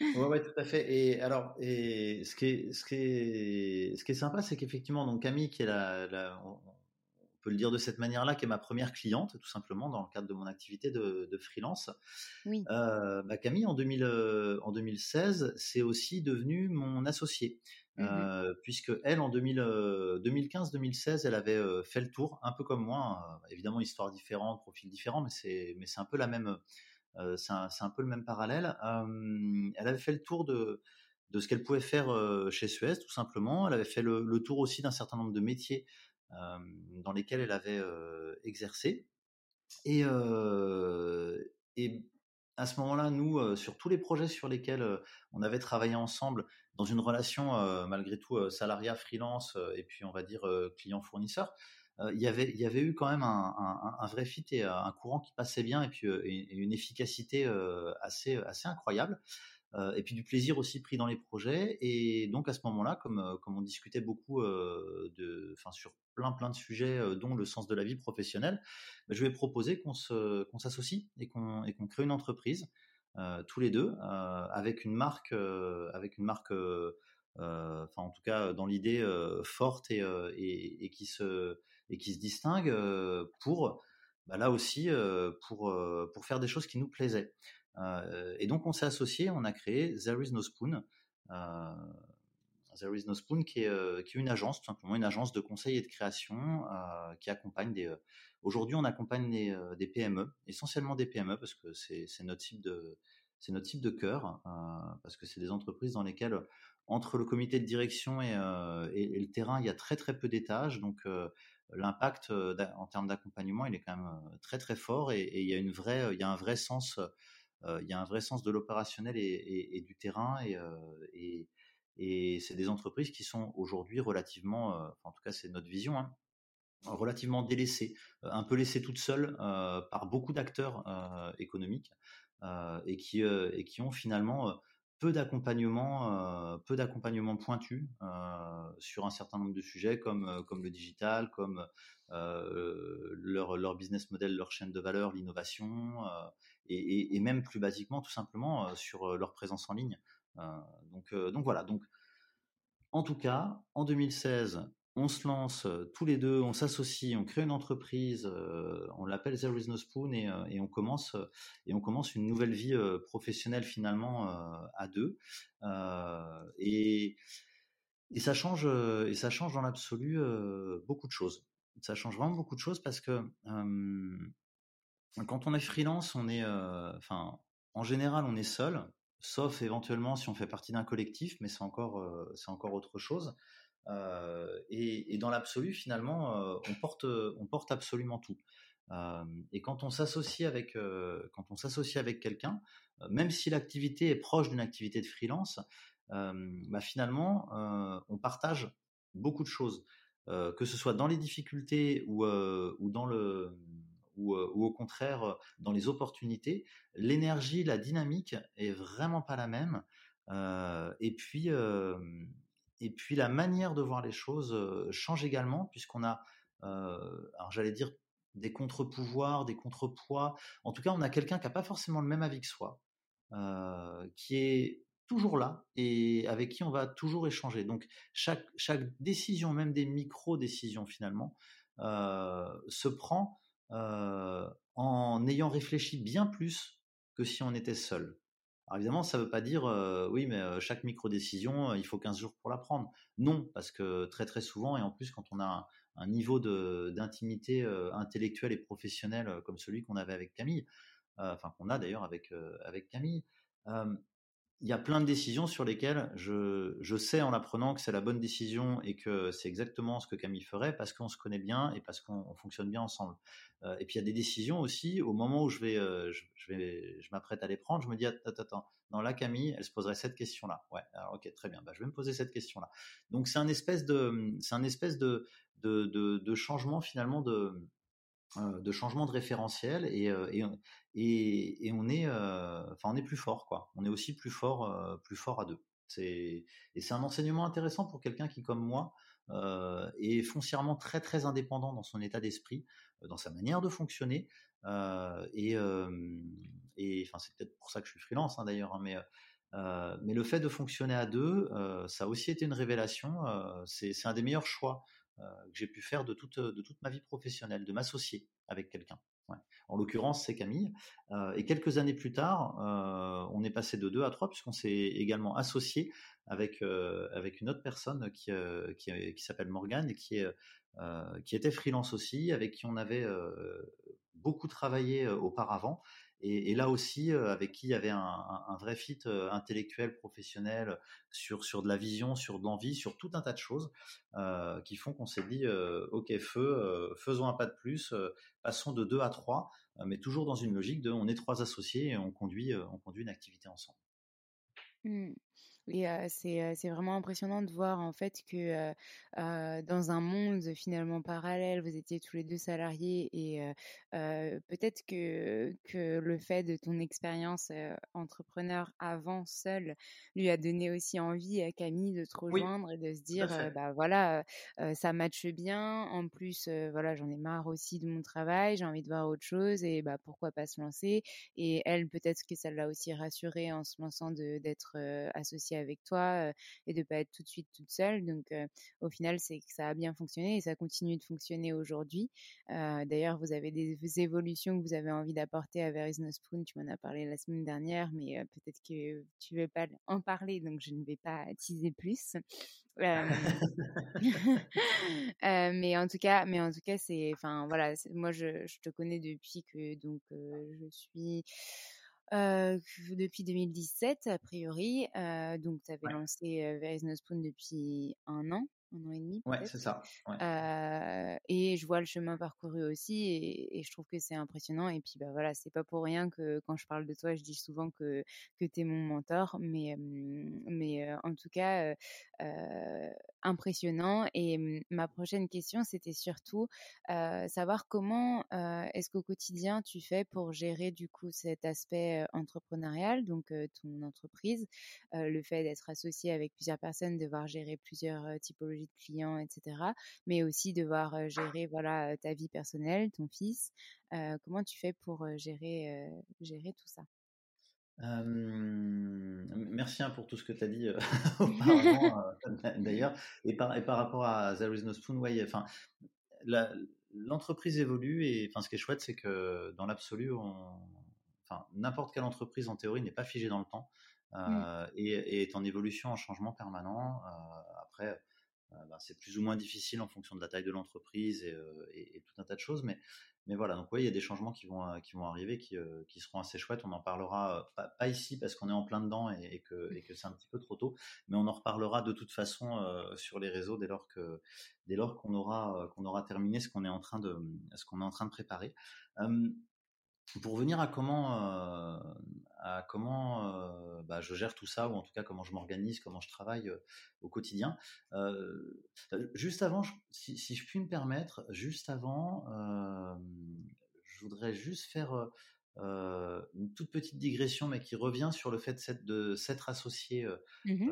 S3: ouais, ouais, tout à fait. Et alors, et ce qui est, ce qui est, ce qui est sympa, c'est qu'effectivement, donc Camille, qui est la, la on peut le dire de cette manière-là, qui est ma première cliente, tout simplement, dans le cadre de mon activité de, de freelance. Oui. Euh, bah Camille, en, 2000, en 2016, c'est aussi devenu mon associé.
S2: Mmh puisque elle, en 2015-2016, elle avait fait le tour, un peu comme moi, hein, évidemment histoire différente, profil différent, mais c'est un peu le même parallèle. elle avait fait le tour de ce qu'elle pouvait faire chez Suez, tout simplement. Elle avait fait le, tour aussi d'un certain nombre de métiers dans lesquels elle avait exercé. Et à ce moment-là, nous, sur tous les projets sur lesquels on avait travaillé ensemble, dans une relation malgré tout salariat freelance et puis on va dire client fournisseur, il y avait y avait eu quand même un, vrai fit et un courant qui passait bien et puis une efficacité assez assez incroyable. et puis du plaisir aussi pris dans les projets. Et donc à ce moment-là, comme, comme on discutait beaucoup de, enfin sur plein plein de sujets, dont le sens de la vie professionnelle, bah, je vais proposer qu'on se, qu'on s'associe et qu'on, et qu'on crée une entreprise tous les deux avec une marque, avec une marque, enfin en tout cas dans l'idée forte et, et, qui se et qui se distingue pour bah, là aussi pour pour faire des choses qui nous plaisaient. et donc on s'est associé, on a créé There is no spoon. There is no spoon qui est, qui est une agence, tout simplement une agence de conseil et de création qui accompagne des. Aujourd'hui, on accompagne des, des, PME, essentiellement des PME parce que c'est notre type de c'est notre type de cœur parce que c'est des entreprises dans lesquelles entre le comité de direction et, et, le terrain, il y a très très peu d'étages, donc l'impact en termes d'accompagnement, il est quand même très très fort et, il y a une vraie, il y a un vrai sens, il y a un vrai sens de l'opérationnel et, du terrain et, et c'est des entreprises qui sont aujourd'hui relativement, en tout cas c'est notre vision, hein, relativement délaissées, un peu laissées toutes seules par beaucoup d'acteurs économiques et qui et qui ont finalement peu d'accompagnement, peu d'accompagnement pointu sur un certain nombre de sujets comme comme le digital, comme leur leur business model, leur chaîne de valeur, l'innovation et, même plus basiquement tout simplement sur leur présence en ligne. Donc donc voilà donc en tout cas en 2016 on se lance tous les deux, on s'associe, on crée une entreprise, on l'appelle There is no spoon et, on commence et on commence une nouvelle vie professionnelle finalement à deux. Et, ça change et ça change dans l'absolu beaucoup de choses. Ça change vraiment beaucoup de choses parce que quand on est freelance, on est, enfin, en général, on est seul, sauf éventuellement si on fait partie d'un collectif, mais c'est encore, c'est encore autre chose. Euh, et, dans l'absolu, finalement, euh, on porte, on porte absolument tout. Euh, et quand on s'associe avec, quand avec quelqu'un, même si l'activité est proche d'une activité de freelance, bah finalement, on partage beaucoup de choses, que ce soit dans les difficultés ou, ou dans le ou, ou, au contraire dans les opportunités, l'énergie, la dynamique est vraiment pas la même. et puis et puis la manière de voir les choses change également, puisqu'on a, alors j'allais dire, des contre-pouvoirs, des contrepoids. En tout cas, on a quelqu'un qui n'a pas forcément le même avis que soi, qui est toujours là et avec qui on va toujours échanger. Donc chaque, chaque décision, même des micro-décisions finalement, se prend en ayant réfléchi bien plus que si on était seul. Alors évidemment, ça ne veut pas dire oui, mais chaque micro-décision, il faut 15 jours pour la prendre. Non, parce que très très souvent, et en plus quand on a un, niveau d'intimité intellectuelle et professionnelle comme celui qu'on avait avec Camille, enfin qu'on a d'ailleurs avec, avec Camille, il y a plein de décisions sur lesquelles je, je sais en apprenant que c'est la bonne décision et que c'est exactement ce que Camille ferait parce qu'on se connaît bien et parce qu'on fonctionne bien ensemble. Euh, et puis il y a des décisions aussi, au moment où je vais, euh, je, vais, je m'apprête à les prendre, je me dis, attends, attends, dans la Camille, elle se poserait cette question-là. Ouais, alors ok, très bien, bah, je vais me poser cette question-là. Donc c'est un espèce de, c'est un espèce de, de, de, changement finalement de, euh, de changement de référentiel et, euh, et, on est euh, enfin on est plus fort quoi on est aussi plus fort plus fort à deux c'est et c'est un enseignement intéressant pour quelqu'un qui comme moi est foncièrement très très indépendant dans son état d'esprit dans sa manière de fonctionner et enfin c'est peut-être pour ça que je suis freelance hein, d'ailleurs hein, mais mais le fait de fonctionner à deux, ça a aussi été une révélation. c'est un des meilleurs choix euh, que j'ai pu faire de toute, de toute ma vie professionnelle, de m'associer avec quelqu'un. En l'occurrence, c'est Camille. et quelques années plus tard, on est passé de deux à trois puisqu'on s'est également associé avec avec une autre personne qui qui, s'appelle Morgane et qui était freelance aussi, avec qui on avait beaucoup travaillé auparavant et, là aussi avec qui il y avait un, vrai fit intellectuel, professionnel sur sur de la vision, sur de l'envie, sur tout un tas de choses qui font qu'on s'est dit ok feu, faisons un pas de plus, passons de deux à trois, mais toujours dans une logique de on est trois associés et on conduit on conduit une activité ensemble.
S1: Mmh. Et c'est c'est vraiment impressionnant de voir en fait que dans un monde finalement parallèle, vous étiez tous les deux salariés et peut-être que que le fait de ton expérience entrepreneur avant seul lui a donné aussi envie à Camille de te rejoindre et de se dire bah voilà ça matche bien. En plus voilà j'en ai marre aussi de mon travail, j'ai envie de voir autre chose et bah pourquoi pas se lancer? Et elle peut-être que ça l'a aussi rassurée en se lançant de d'être associée avec toi et de pas être tout de suite toute seule. Donc au final, c'est que ça a bien fonctionné et ça continue de fonctionner aujourd'hui. D'ailleurs, vous avez des évolutions que vous avez envie d'apporter à Veris No Spoon. Tu m'en as parlé la semaine dernière, mais peut-être que tu veux pas en parler, donc je ne vais pas teaser plus. [LAUGHS] [LAUGHS] mais en tout cas, mais en tout cas, c'est, enfin voilà, moi je, je, te connais depuis que donc je suis depuis 2017 a priori. donc tu avais lancé euh, No Spoon depuis un an un an et demi.
S2: Ouais, c'est ça.
S1: et je vois le chemin parcouru aussi, et, je trouve que c'est impressionnant. Et puis, bah voilà, c'est pas pour rien que quand je parle de toi, je dis souvent que, que tu es mon mentor, mais, mais en tout cas, impressionnant. Et ma prochaine question, c'était surtout savoir comment est-ce qu'au quotidien tu fais pour gérer du coup cet aspect entrepreneurial, donc ton entreprise, le fait d'être associé avec plusieurs personnes, devoir gérer plusieurs typologies de clients, etc. Mais aussi devoir gérer voilà ta vie personnelle, ton fils. comment tu fais pour gérer gérer tout ça?
S2: Merci hein, pour tout ce que tu as dit [LAUGHS] auparavant, [LAUGHS] d'ailleurs. Et par, et par rapport à There is no spoon, ouais, enfin, l'entreprise évolue et enfin, ce qui est chouette, c'est que dans l'absolu, enfin, n'importe quelle entreprise en théorie n'est pas figée dans le temps mmh. et, et, est en évolution, en changement permanent. après, ben, c'est plus ou moins difficile en fonction de la taille de l'entreprise et, euh, tout un tas de choses. Mais, voilà, donc il y a des changements qui vont, euh, arriver, qui, seront assez chouettes. On en parlera pas, ici parce qu'on est en plein dedans et, que, c'est un petit peu trop tôt, mais on en reparlera de toute façon sur les réseaux dès lors qu'on aura qu'on aura terminé ce qu'on est en train de préparer. Pour venir à comment, euh, à comment euh, bah, je gère tout ça, ou en tout cas comment je m'organise, comment je travaille euh, au quotidien. juste avant, si, je puis me permettre, juste avant, je voudrais juste faire une toute petite digression, mais qui revient sur le fait de s'être associé mmh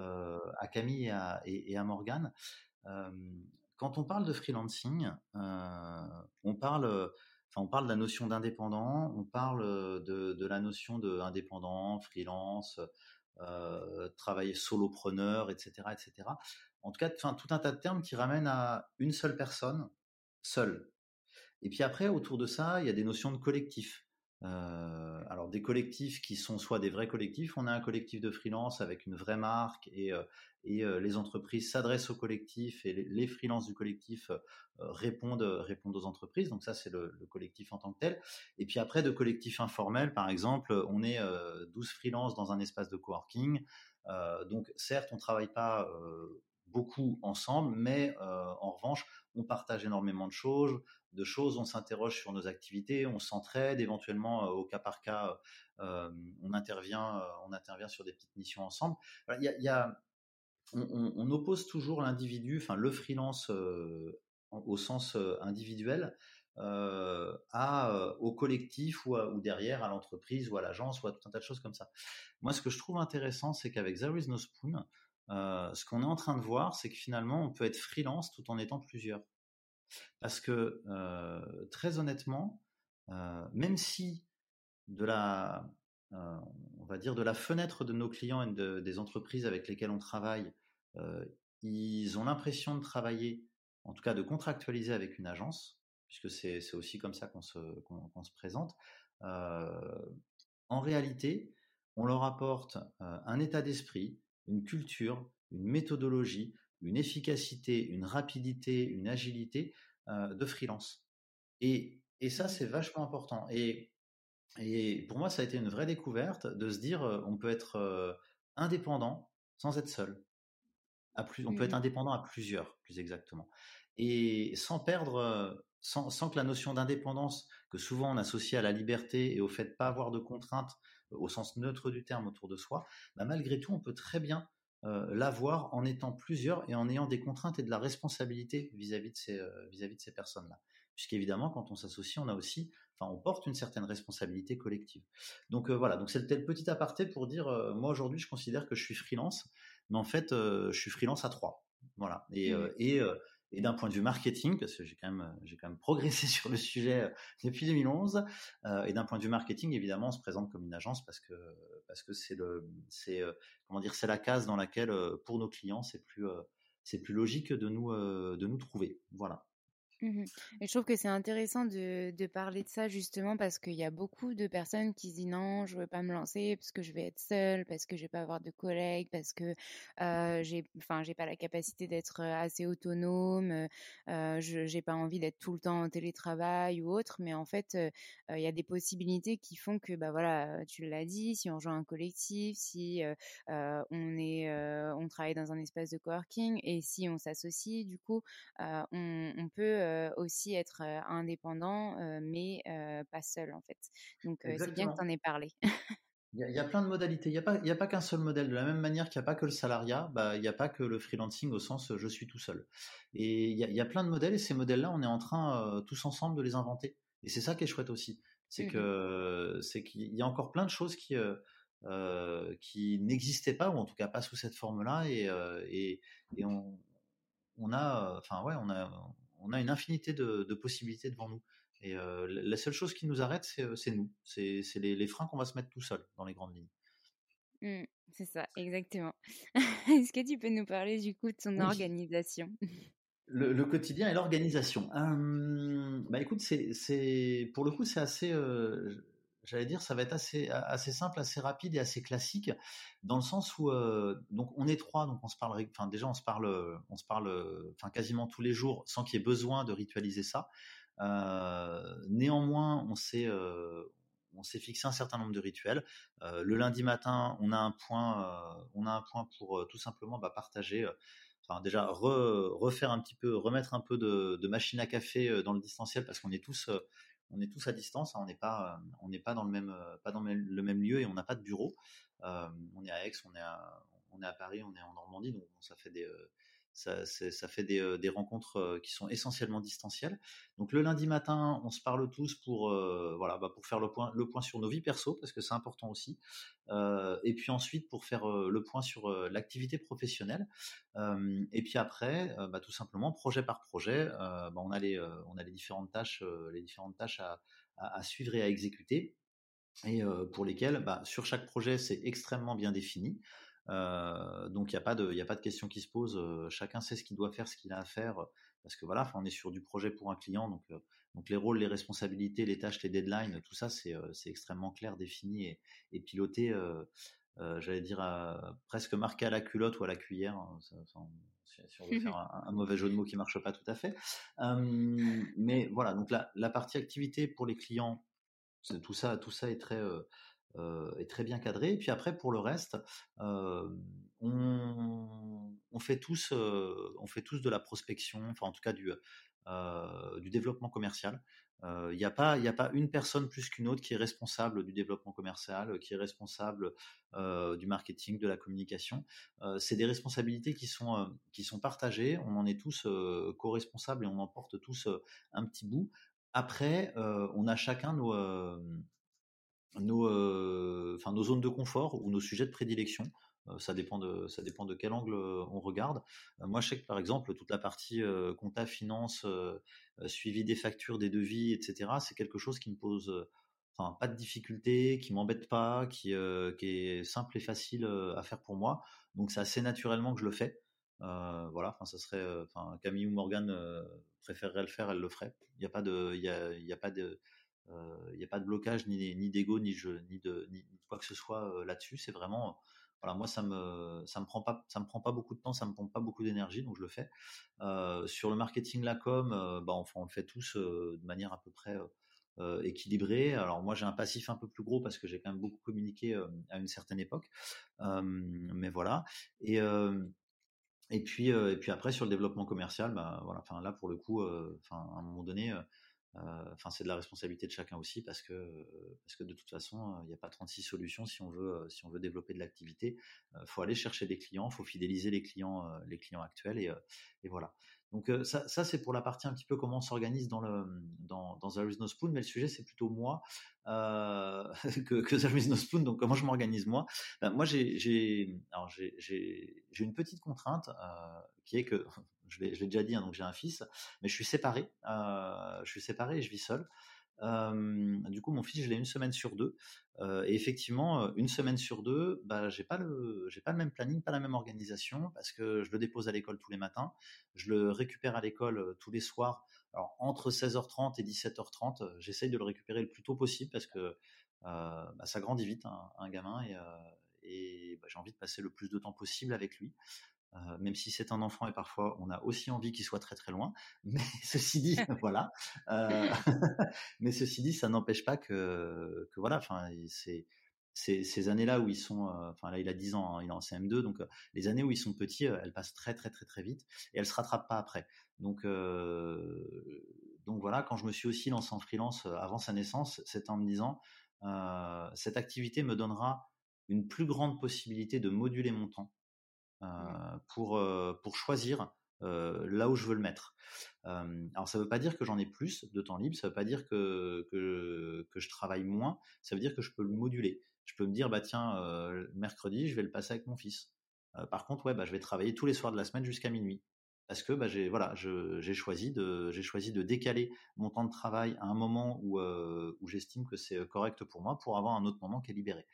S2: à Camille et à, et, à Morgane. quand on parle de freelancing, on parle on parle de la notion d'indépendant, on parle de, la notion d'indépendant, freelance, euh, travailler solopreneur, etc., etc. En tout cas, tout un tas de termes qui ramènent à une seule personne, seule. Et puis après, autour de ça, il y a des notions de collectif. Euh, alors des collectifs qui sont soit des vrais collectifs, on a un collectif de freelance avec une vraie marque et, euh, et euh, les entreprises s'adressent au collectif et les, freelances du collectif répondent, répondent aux entreprises. Donc ça c'est le, collectif en tant que tel. Et puis après de collectifs informels, par exemple, on est 12 freelances dans un espace de coworking. donc certes on travaille pas beaucoup ensemble, mais en revanche on partage énormément de choses, de choses, on s'interroge sur nos activités, on s'entraide, éventuellement au cas par cas, on intervient, on intervient sur des petites missions ensemble. Il y a, on, oppose toujours l'individu, enfin le freelance au sens individuel, à, au collectif ou, ou derrière à l'entreprise ou à l'agence ou à tout un tas de choses comme ça. Moi, ce que je trouve intéressant, c'est qu'avec There is no spoon, ce qu'on est en train de voir, c'est que finalement, on peut être freelance tout en étant plusieurs. Parce que très honnêtement, même si de la, on va dire de la fenêtre de nos clients et des entreprises avec lesquelles on travaille, ils ont l'impression de travailler, en tout cas de contractualiser avec une agence, puisque c'est aussi comme ça qu'on se, présente. en réalité, on leur apporte un état d'esprit, une culture, une méthodologie, une efficacité, une rapidité, une agilité de freelance. Et, et ça, c'est vachement important. Et, et pour moi, ça a été une vraie découverte de se dire, on peut être indépendant sans être seul. À plus, on peut être indépendant à plusieurs, plus exactement. Et sans perdre, sans, sans que la notion d'indépendance, que souvent on associe à la liberté et au fait de pas avoir de contraintes au sens neutre du terme autour de soi, bah malgré tout, on peut très bien l'avoir en étant plusieurs et en ayant des contraintes et de la responsabilité vis-à-vis de ces, vis-à-vis de ces personnes-là. Puisqu'évidemment, quand on s'associe, on a aussi, enfin, on porte une certaine responsabilité collective. Donc voilà, donc c'était le petit aparté pour dire, moi aujourd'hui, je considère que je suis freelance, mais en fait, je suis freelance à trois. Voilà. Et, mmh. et et d'un point de vue marketing, parce que j'ai quand même même progressé [LAUGHS] sur le sujet depuis 2011, et d'un point de vue marketing, évidemment, on se présente comme une agence parce que c'est la case dans laquelle pour nos clients c'est plus c'est plus logique de nous de nous trouver. Voilà.
S1: Mmh et je trouve que c'est intéressant de, parler de ça justement parce qu'il y a beaucoup de personnes qui se disent non, je veux pas me lancer parce que je vais être seule, parce que je vais pas avoir de collègues, parce que euh, j'ai, enfin, pas la capacité d'être assez autonome, je j'ai pas envie d'être tout le temps en télétravail ou autre. Mais en fait, il y a des possibilités qui font que, bah voilà, tu l'as dit, si on rejoint un collectif, si on est, on travaille dans un espace de coworking et si on s'associe, du coup, on peut euh, aussi être euh, indépendant, euh, mais pas seul en fait. Donc c'est bien que tu en aies parlé.
S2: Il y, a, plein de modalités. Il n'y a pas, pas qu'un seul modèle. De la même manière qu'il n'y a pas que le salariat, bah, il n'y a pas que le freelancing au sens je suis tout seul. Et il y a, plein de modèles et ces modèles-là, on est en train tous ensemble de les inventer. Et c'est ça qui est chouette aussi. C'est mmh que c'est qu'il y a encore plein de choses qui qui n'existaient pas ou en tout cas pas sous cette forme-là et, et, et on, on a enfin ouais on a on a une infinité de, possibilités devant nous. Et euh, la seule chose qui nous arrête, c'est euh, nous. C'est les, freins qu'on va se mettre tout seul dans les grandes lignes.
S1: Mmh, c'est ça, exactement. [LAUGHS] Est-ce que tu peux nous parler du coup de ton organisation?
S2: Le, quotidien et l'organisation. bah écoute, c'est pour le coup c'est assez. Euh, j'allais dire, ça va être assez, assez simple, assez rapide et assez classique, dans le sens où euh, donc on est trois, donc on se parle, enfin déjà on se parle, on se parle, enfin quasiment tous les jours, sans qu'il y ait besoin de ritualiser ça. Euh, néanmoins, on s'est euh, on s'est fixé un certain nombre de rituels. le lundi matin, on a un point, on a un point pour tout simplement bah, partager. Enfin, déjà refaire un petit peu, remettre un peu de, de machine à café dans le distanciel parce qu'on est tous on est tous à distance, hein, on n'est pas, euh, on n'est pas dans le même, euh, pas dans le même lieu et on n'a pas de bureau. Euh, on est à Aix, on est à, on est à Paris, on est en Normandie, donc ça fait des, ça, fait des, des, rencontres qui sont essentiellement distancielles. Donc le lundi matin, on se parle tous pour voilà, bah pour faire le point, le point sur nos vies perso parce que c'est important aussi. Euh, et puis ensuite pour faire le point sur l'activité professionnelle. Euh, et puis après, bah, tout simplement projet par projet, bah, on a les on a les différentes tâches, les différentes tâches à, suivre et à exécuter. Et pour lesquelles, sur chaque projet, c'est extrêmement bien défini. Euh, donc il n'y a pas de, il a pas de question qui se pose. chacun sait ce qu'il doit faire, ce qu'il a à faire, parce que voilà, on est sur du projet pour un client, donc donc les rôles, les responsabilités, les tâches, les deadlines, tout ça c'est c'est extrêmement clair, défini et, et piloté. J'allais dire presque marqué à la culotte ou à la cuillère. Hein, si on veut faire [LAUGHS] un, mauvais jeu de mots qui marche pas tout à fait. mais voilà, donc la, la partie activité pour les clients, tout ça, tout ça est très euh, est très bien cadré. Et puis après, pour le reste, euh, on, fait tous, euh, on fait tous de la prospection, enfin en tout cas du, du développement commercial. Il n'y a pas, a pas une personne plus qu'une autre qui est responsable du développement commercial, qui est responsable du marketing, de la communication. c'est des responsabilités qui sont, qui sont partagées. On en est tous co-responsables et on en porte tous un petit bout. Après, on a chacun nos, nos, euh, enfin, nos zones de confort ou nos sujets de prédilection. Euh, ça dépend de ça dépend de quel angle euh, on regarde. moi, je sais que par exemple toute la partie compta, finance, suivi des factures, des devis, etc. C'est quelque chose qui me pose pas de difficulté, qui m'embête pas, qui, qui est simple et facile à faire pour moi. Donc c'est assez naturellement que je le fais. voilà, enfin, ça serait, enfin, Camille ou Morgane préférerait le faire, elle le ferait. Il n'y a pas de, il y a, y a pas de, il n'y a pas de blocage ni, ni d'ego ni, ni, de, quoi que ce soit là-dessus. C'est vraiment voilà, moi ça me ça me prend pas ça me prend pas beaucoup de temps, ça me prend pas beaucoup d'énergie, donc je le fais. sur le marketing, la com, bah enfin on le fait tous de manière à peu près équilibrée. Alors moi j'ai un passif un peu plus gros parce que j'ai quand même beaucoup communiqué à une certaine époque, mais voilà. Et et puis, et puis après sur le développement commercial, bah voilà, là pour le coup, enfin à un moment donné, Enfin, c'est de la responsabilité de chacun aussi parce que parce que de toute façon, il n'y a pas 36 solutions si on veut si on veut développer de l'activité. Il faut aller chercher des clients, il faut fidéliser les clients les clients actuels et, et voilà. Donc ça, c'est pour la partie un petit peu comment on s'organise dans le dans dans no spoon, mais le sujet c'est plutôt moi euh, [LAUGHS] que, que no spoon. Donc comment je m'organise moi ben, Moi j'ai alors j'ai j'ai une petite contrainte euh, qui est que [LAUGHS] je l'ai déjà dit, hein, donc j'ai un fils, mais je suis séparé. Euh, je suis séparé et je vis seul. Euh, du coup, mon fils, je l'ai une semaine sur deux. Euh, et effectivement, une semaine sur deux, bah, j'ai pas le, j'ai pas le même planning, pas la même organisation, parce que je le dépose à l'école tous les matins, je le récupère à l'école tous les soirs. Entre 16h30 et 17h30, j'essaye de le récupérer le plus tôt possible parce que bah, ça grandit vite hein, un gamin et, et bah, j'ai envie de passer le plus de temps possible avec lui. Euh, même si c'est un enfant et parfois on a aussi envie qu'il soit très très loin. [LAUGHS] Mais ceci dit, [LAUGHS] voilà. Euh, [LAUGHS] mais ceci dit, ça n'empêche pas que, que voilà, enfin, c'est ces, ces années-là où ils sont, euh, enfin là il a 10 ans, hein, il est en CM2, donc les années où ils sont petits, elles passent très très très très vite et elles se rattrapent pas après. Donc donc voilà, quand je me suis aussi lancé en freelance avant sa naissance, c'est en me disant cette activité me donnera une plus grande possibilité de moduler mon temps pour, euh, pour choisir euh, là où je veux le mettre. alors ça ne veut pas dire que j'en ai plus de temps libre, ça ne veut pas dire que, que, que, je travaille moins, ça veut dire que je peux le moduler. Je peux me dire, bah tiens, mercredi, je vais le passer avec mon fils. par contre, ouais, bah, je vais travailler tous les soirs de la semaine jusqu'à minuit. Parce que bah, j'ai voilà, j'ai choisi de j'ai choisi de décaler mon temps de travail à un moment où, où j'estime que c'est correct pour moi, pour avoir un autre moment qui est libéré.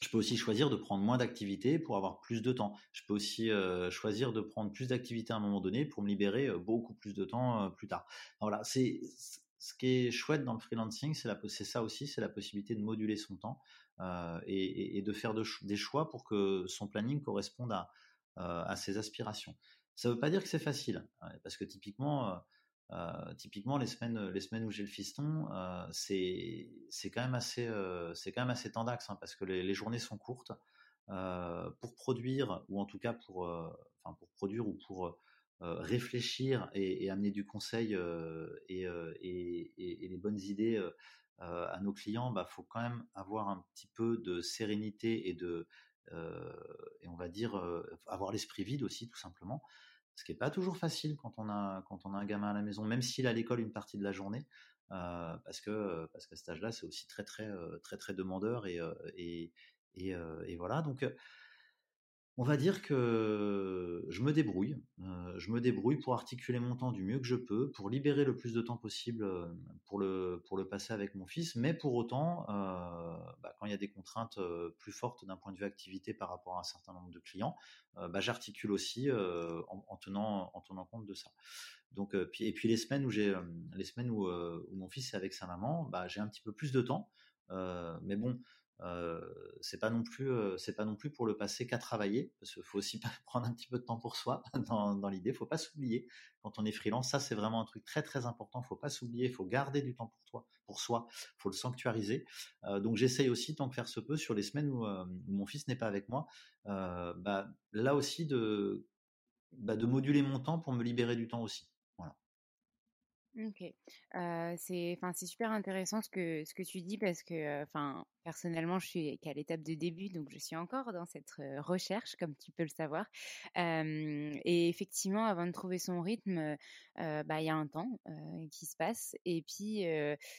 S2: Je peux aussi choisir de prendre moins d'activités pour avoir plus de temps. Je peux aussi choisir de prendre plus d'activités à un moment donné pour me libérer beaucoup plus de temps plus tard. Voilà, c'est ce qui est chouette dans le freelancing, c'est ça aussi, c'est la possibilité de moduler son temps et, de faire des choix pour que son planning corresponde à, à ses aspirations. Ça ne veut pas dire que c'est facile, hein, parce que typiquement, euh, typiquement, les semaines, où j'ai le fiston, euh, c'est quand même assez, euh, tendax hein, parce que les, journées sont courtes. pour produire ou en tout cas pour, produire ou pour réfléchir et, amener du conseil et, et, les bonnes idées à nos clients, bah faut quand même avoir un petit peu de sérénité et et on va dire avoir l'esprit vide aussi tout simplement ce qui n'est pas toujours facile quand on a quand on a un gamin à la maison, même s'il est à l'école une partie de la journée, euh, parce que parce qu'à cet âge-là, c'est aussi très très euh, très très demandeur et euh, et, et, et voilà. Donc on va dire que je me débrouille. Euh, je me débrouille pour articuler mon temps du mieux que je peux, pour libérer le plus de temps possible euh, pour le, pour le passer avec mon fils. Mais pour autant, euh, bah, quand il y a des contraintes plus fortes d'un point de vue activité par rapport à un certain nombre de clients, bah, j'articule aussi en, tenant, en tenant compte de ça. Donc, et puis les semaines où les semaines où, où, mon fils est avec sa maman, bah, j'ai un petit peu plus de temps. mais bon, euh, c'est pas non plus euh, c'est pas non plus pour le passer qu'à travailler parce qu'il faut aussi [LAUGHS] prendre un petit peu de temps pour soi [LAUGHS] dans, dans l'idée. Faut pas s'oublier. Quand on est freelance ça c'est vraiment un truc très très important. Faut pas s'oublier. Faut garder du temps pour toi pour soi. Faut le sanctuariser. Euh, donc j'essaye aussi tant que faire se peut sur les semaines où, mon fils n'est pas avec moi bah, là aussi bah, de moduler mon temps pour me libérer du temps aussi
S1: OK. c'est enfin, c'est super intéressant ce que ce que tu dis parce que, enfin, personnellement, je suis qu'à l'étape de début, donc je suis encore dans cette, recherche, comme tu peux le savoir. et effectivement, avant de trouver son rythme, bah, il y a un temps, qui se passe et puis,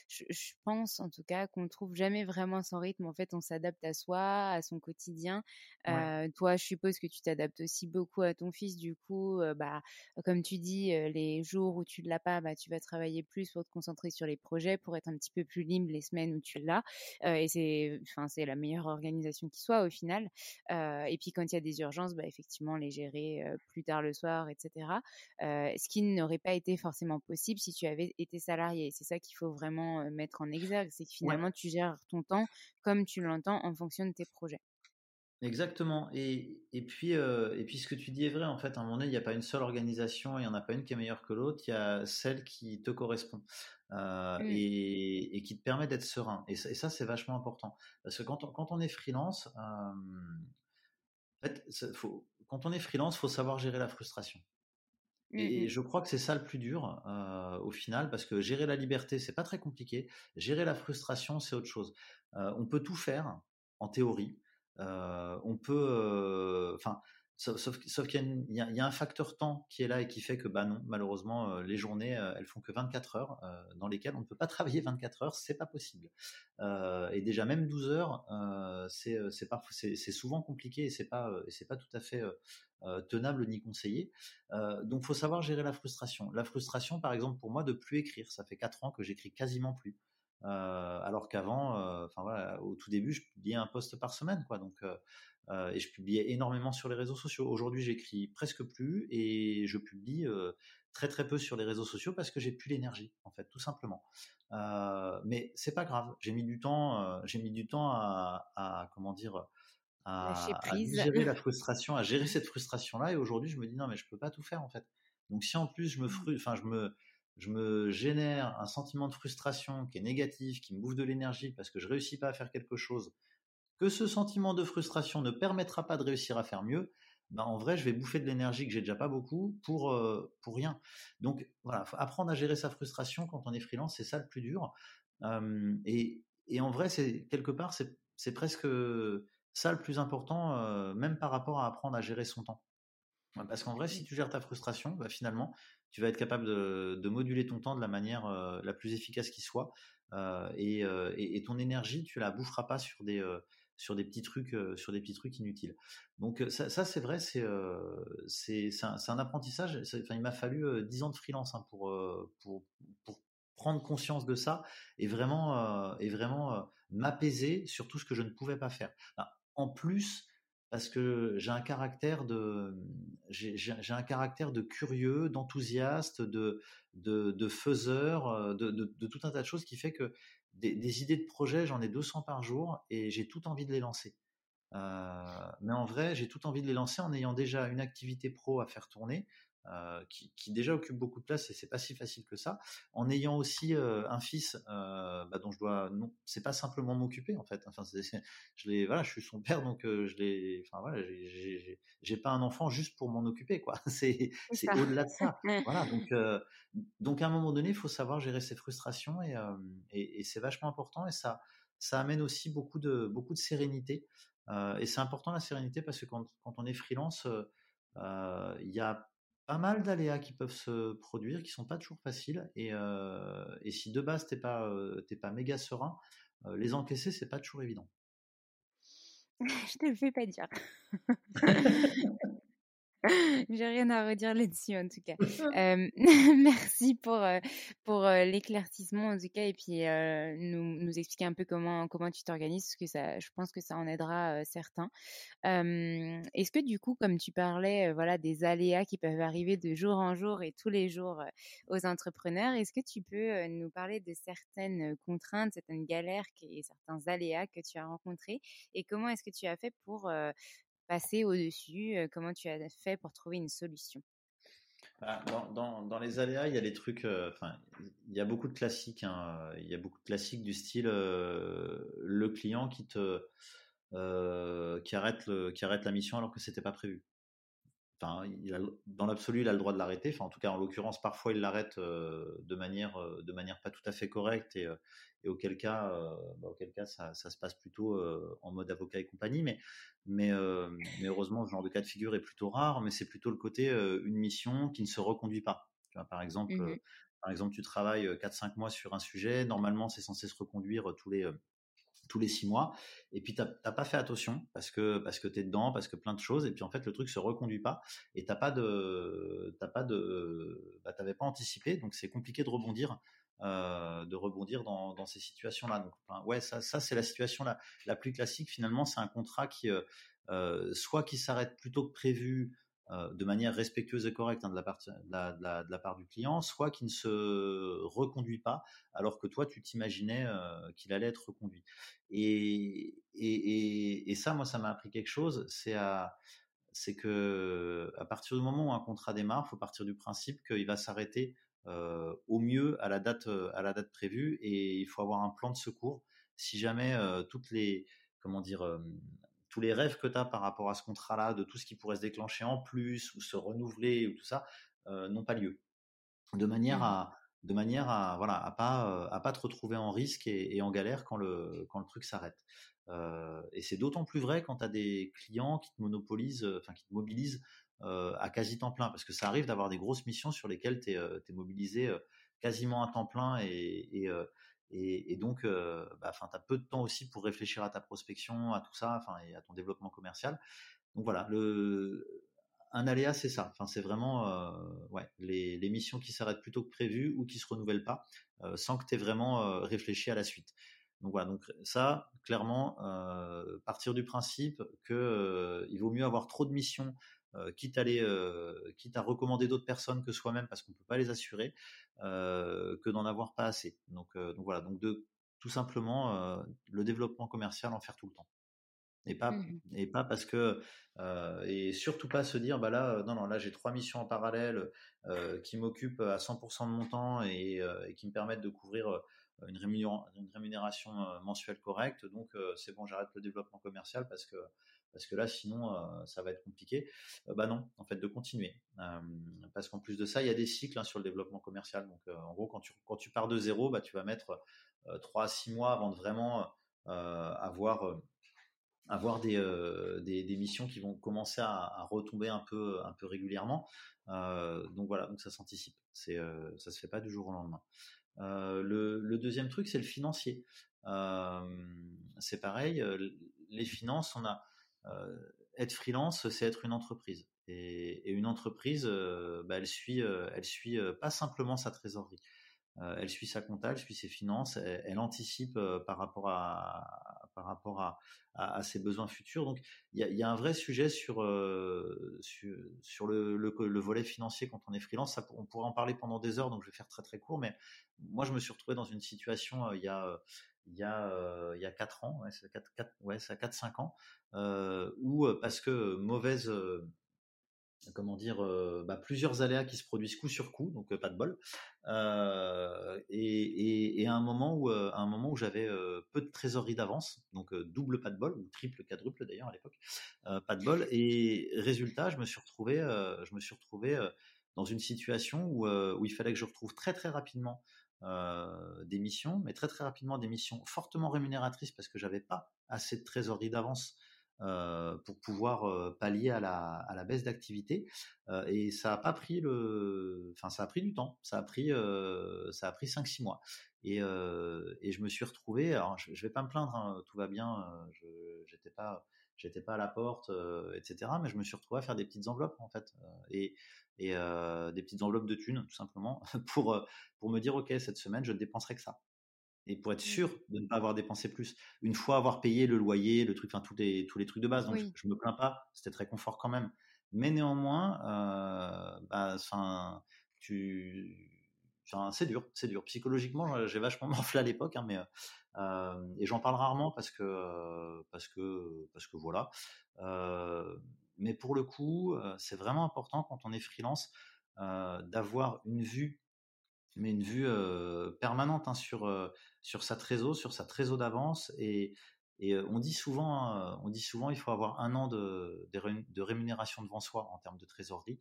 S1: je je pense en tout cas qu'on ne trouve jamais vraiment son rythme. En fait, on s'adapte à soi, à son quotidien. toi, je suppose que tu t'adaptes aussi beaucoup à ton fils. Du coup, bah, comme tu dis, les jours où tu ne l'as pas, bah, tu vas te travailler plus pour te concentrer sur les projets, pour être un petit peu plus libre les semaines où tu l'as. et c'est, enfin, c'est la meilleure organisation qui soit au final. et puis quand il y a des urgences, bah, effectivement, les gérer plus tard le soir, etc. ce qui n'aurait pas été forcément possible si tu avais été salarié. C'est ça qu'il faut vraiment mettre en exergue, c'est que finalement tu gères ton temps comme tu l'entends en fonction de tes projets.
S2: Exactement. Et, et, puis, et puis, ce que tu dis est vrai. En fait, à un moment donné, il n'y a pas une seule organisation, il n'y en a pas une qui est meilleure que l'autre. Il y a celle qui te correspond mmh. et, et, qui te permet d'être serein. Et ça, c'est vachement important. Parce que quand on, quand on est freelance, en fait, faut, quand on est freelance, il faut savoir gérer la frustration. Mmh et je crois que c'est ça le plus dur au final, parce que gérer la liberté, c'est pas très compliqué. Gérer la frustration, c'est autre chose. on peut tout faire en théorie. On peut, enfin, Sauf, qu'il y, a un facteur temps qui est là et qui fait que, bah non, malheureusement, les journées, elles font que 24 heures, dans lesquelles on ne peut pas travailler 24 heures, c'est pas possible. et déjà, même 12 heures, c'est, souvent compliqué et c'est pas, pas tout à fait tenable ni conseillé. donc, faut savoir gérer la frustration. La frustration, par exemple, pour moi, de plus écrire, ça fait 4 ans que j'écris quasiment plus. Alors qu'avant, enfin voilà, au tout début, je publiais un poste par semaine, quoi. Donc, euh, et je publiais énormément sur les réseaux sociaux. Aujourd'hui, j'écris presque plus et je publie euh, très très peu sur les réseaux sociaux parce que j'ai plus l'énergie, en fait, tout simplement. Euh, mais c'est pas grave. J'ai mis du temps. Euh, j'ai mis du temps à, à comment dire. À, à, gérer la [LAUGHS] frustration, à gérer cette frustration-là. Et aujourd'hui, je me dis non, mais je peux pas tout faire en fait. Donc si en plus je me, mmh. enfin je me, je me génère un sentiment de frustration qui est négatif, qui me bouffe de l'énergie parce que je réussis pas à faire quelque chose que ce sentiment de frustration ne permettra pas de réussir à faire mieux, ben en vrai, je vais bouffer de l'énergie que j'ai déjà pas beaucoup pour euh, rien. Donc voilà, apprendre à gérer sa frustration quand on est freelance, c'est ça le plus dur. et, en vrai, c'est quelque part, c'est c'est presque ça le plus important, euh, même par rapport à apprendre à gérer son temps. Parce qu'en vrai, si tu gères ta frustration, bah, finalement, tu vas être capable de, de, moduler ton temps de la manière euh, la plus efficace qui soit. Et, et, et, ton énergie, tu la boufferas pas sur des, sur des petits trucs, euh, sur des petits trucs inutiles. Donc euh, ça, c'est vrai, c'est euh, c'est un, un, apprentissage. Enfin, il m'a fallu dix ans de freelance hein, pour, pour, pour prendre conscience de ça et vraiment et vraiment m'apaiser sur tout ce que je ne pouvais pas faire. En plus, parce que j'ai un caractère de curieux, d'enthousiaste, de, faiseur, de, de, de, tout un tas de choses qui fait que des, idées de projet, j'en ai 200 par jour et j'ai tout envie de les lancer. Euh, mais en vrai, j'ai tout envie de les lancer en ayant déjà une activité pro à faire tourner, euh, qui, déjà occupe beaucoup de place et c'est pas si facile que ça. En ayant aussi euh, un fils bah, dont je dois, non, c'est pas simplement m'occuper en fait. Enfin, je l'ai, voilà, je suis son père donc je l'ai, enfin voilà, j'ai pas un enfant juste pour m'en occuper quoi. [LAUGHS] C'est c'est au-delà de ça. [LAUGHS] voilà donc donc à un moment donné, il faut savoir gérer ses frustrations et, et, et c'est vachement important et ça ça amène aussi beaucoup de beaucoup de sérénité. et c'est important la sérénité parce que quand, quand on est freelance, il y a pas mal d'aléas qui peuvent se produire, qui sont pas toujours faciles. Et, et si de base t'es pas t'es pas méga serein, les encaisser c'est pas toujours évident. [LAUGHS]
S1: Je te le fais pas dire. [LAUGHS] [LAUGHS] J'ai rien à redire là-dessus en tout cas. [LAUGHS] Euh, [LAUGHS] merci pour euh, pour euh, l'éclaircissement en tout cas et puis nous, nous expliquer un peu comment comment tu t'organises parce que ça, je pense que ça en aidera certains. Est-ce que du coup, comme tu parlais, voilà des aléas qui peuvent arriver de jour en jour et tous les jours aux entrepreneurs, est-ce que tu peux nous parler de certaines contraintes, certaines galères et certains aléas que tu as rencontrés? Et comment est-ce que tu as fait pour passer au-dessus Comment tu as fait pour trouver une solution?
S2: Bah, dans, dans, les aléas, il y a des trucs. Enfin, il y a beaucoup de classiques. Hein, il y a beaucoup de classiques du style le client qui te qui arrête qui arrête la mission alors que c'était pas prévu. Enfin, il a, dans l'absolu, il a le droit de l'arrêter. Enfin, en tout cas, en l'occurrence, parfois, il l'arrête de manière, de manière pas tout à fait correcte et, et auquel cas, bah, auquel cas, ça, ça, se passe plutôt en mode avocat et compagnie. Mais, mais, mais heureusement, ce genre de cas de figure est plutôt rare. Mais c'est plutôt le côté une mission qui ne se reconduit pas. Tu vois, par exemple, mmh par exemple, tu travailles 4-5 mois sur un sujet. Normalement, c'est censé se reconduire tous les tous les six mois. Et puis, tu n'as pas fait attention parce que, parce que tu es dedans, parce que plein de choses. Et puis, en fait, le truc se reconduit pas et tu n'as pas de. T'as pas de bah, pas anticipé. Donc, c'est compliqué de rebondir. Euh, de rebondir dans, dans ces situations-là. Donc, ouais, ça, ça c'est la situation la, la plus classique. Finalement, c'est un contrat qui, euh, euh soit qui s'arrête plutôt que prévu, euh, de manière respectueuse et correcte hein, de, la part, de, la, part, du client, soit qui ne se reconduit pas alors que toi tu t'imaginais euh, qu'il allait être reconduit. Et, et, et, ça, moi, ça m'a appris quelque chose, c'est à c'est que à partir du moment où un contrat démarre, il faut partir du principe qu'il va s'arrêter euh, au mieux à la date à la date prévue et il faut avoir un plan de secours si jamais toutes les comment dire tous les rêves que tu as par rapport à ce contrat-là, de tout ce qui pourrait se déclencher en plus ou se renouveler ou tout ça, euh, n'ont pas lieu. De manière mmh. à de manière à voilà à pas euh, à pas te retrouver en risque et, en galère quand le quand le truc s'arrête. Euh, et c'est d'autant plus vrai quand tu as des clients qui te monopolisent, enfin qui te mobilisent à quasi temps plein, parce que ça arrive d'avoir des grosses missions sur lesquelles tu es, mobilisé quasiment à temps plein et, et, donc, euh, bah, tu as peu de temps aussi pour réfléchir à ta prospection, à tout ça, enfin, et à ton développement commercial. Donc voilà, le, un aléa, c'est ça. Enfin, c'est vraiment euh, ouais, les, missions qui s'arrêtent plutôt que prévues ou qui se renouvellent pas, euh, sans que tu aies vraiment euh, réfléchi à la suite. Donc voilà, donc ça, clairement, partir du principe que il vaut mieux avoir trop de missions euh, quitte, à euh, quitte à recommander d'autres personnes que soi-même parce qu'on ne peut pas les assurer, euh, que d'en avoir pas assez. Donc, donc voilà, donc de tout simplement le développement commercial en faire tout le temps. Et pas mmh et pas parce que et surtout pas se dire bah là non non là j'ai trois missions en parallèle qui m'occupent à 100% de mon temps et, et, qui me permettent de couvrir une, rémunération, une rémunération mensuelle correcte. Donc c'est bon j'arrête le développement commercial parce que parce que là, sinon, euh, ça va être compliqué. Euh, bah non, en fait, de continuer. Euh, parce qu'en plus de ça, il y a des cycles hein, sur le développement commercial. Donc, en gros, quand tu, quand tu pars de zéro, bah, tu vas mettre 3 à 6 mois avant de vraiment avoir avoir des, des, missions qui vont commencer à, retomber un peu, un peu régulièrement. Euh, donc voilà, donc ça s'anticipe. C'est, euh, ça se fait pas du jour au lendemain. Euh, le, deuxième truc, c'est le financier. c'est pareil. Les finances, on a, euh, être freelance, c'est être une entreprise. Et, une entreprise, euh, bah, elle suit, euh, elle suit pas simplement sa trésorerie. elle suit sa compta, elle suit ses finances, elle, anticipe par rapport à par rapport à, ses besoins futurs. Donc il y a, un vrai sujet sur sur, le, le, volet financier quand on est freelance. On pourrait en parler pendant des heures, donc je vais faire très très court. Mais moi, je me suis retrouvé dans une situation il y a il y a euh, il y a quatre ans, ouais, ça 4, 4 ouais, ça 4 5 ans euh, euh, parce que mauvaise comment dire, bah, plusieurs aléas qui se produisent coup sur coup, donc pas de bol. Euh, et, et, à un moment où, un moment où j'avais peu de trésorerie d'avance, donc double pas de bol ou triple, quadruple d'ailleurs à l'époque, pas de bol. Et résultat, je me suis retrouvé, je me suis retrouvé dans une situation où, où il fallait que je retrouve très très rapidement euh, des missions, mais très très rapidement des missions fortement rémunératrices parce que j'avais pas assez de trésorerie d'avance euh, pour pouvoir euh, pallier à la, à la baisse d'activité. Et ça a pas pris le enfin ça a pris du temps. Ça a pris ça a pris 5 6 mois. Et, et je me suis retrouvé alors je, vais pas me plaindre hein, tout va bien je j'étais pas j'étais pas à la porte etc mais je me suis retrouvé à faire des petites enveloppes en fait et et euh, des petites enveloppes de thunes, tout simplement, [LAUGHS] pour, pour me dire, OK, cette semaine, je ne dépenserai que ça. Et pour être mmh. sûr de ne pas avoir dépensé plus. Une fois avoir payé le loyer, le truc, enfin, tous les, tous les trucs de base. Donc, je, ne me plains pas. C'était très confort quand même. Mais néanmoins, euh, bah, tu, Enfin, c'est dur, c'est dur. Psychologiquement, j'ai vachement [LAUGHS] morflé à l'époque, hein, mais euh, et j'en parle rarement parce que parce que parce que voilà. Euh, mais pour le coup, c'est vraiment important quand on est freelance d'avoir une vue, mais une vue permanente hein, sur sur sa trésor, sur sa trésor d'avance et on dit souvent, on dit souvent, il faut avoir un an de, de, rémunération devant soi en termes de trésorerie.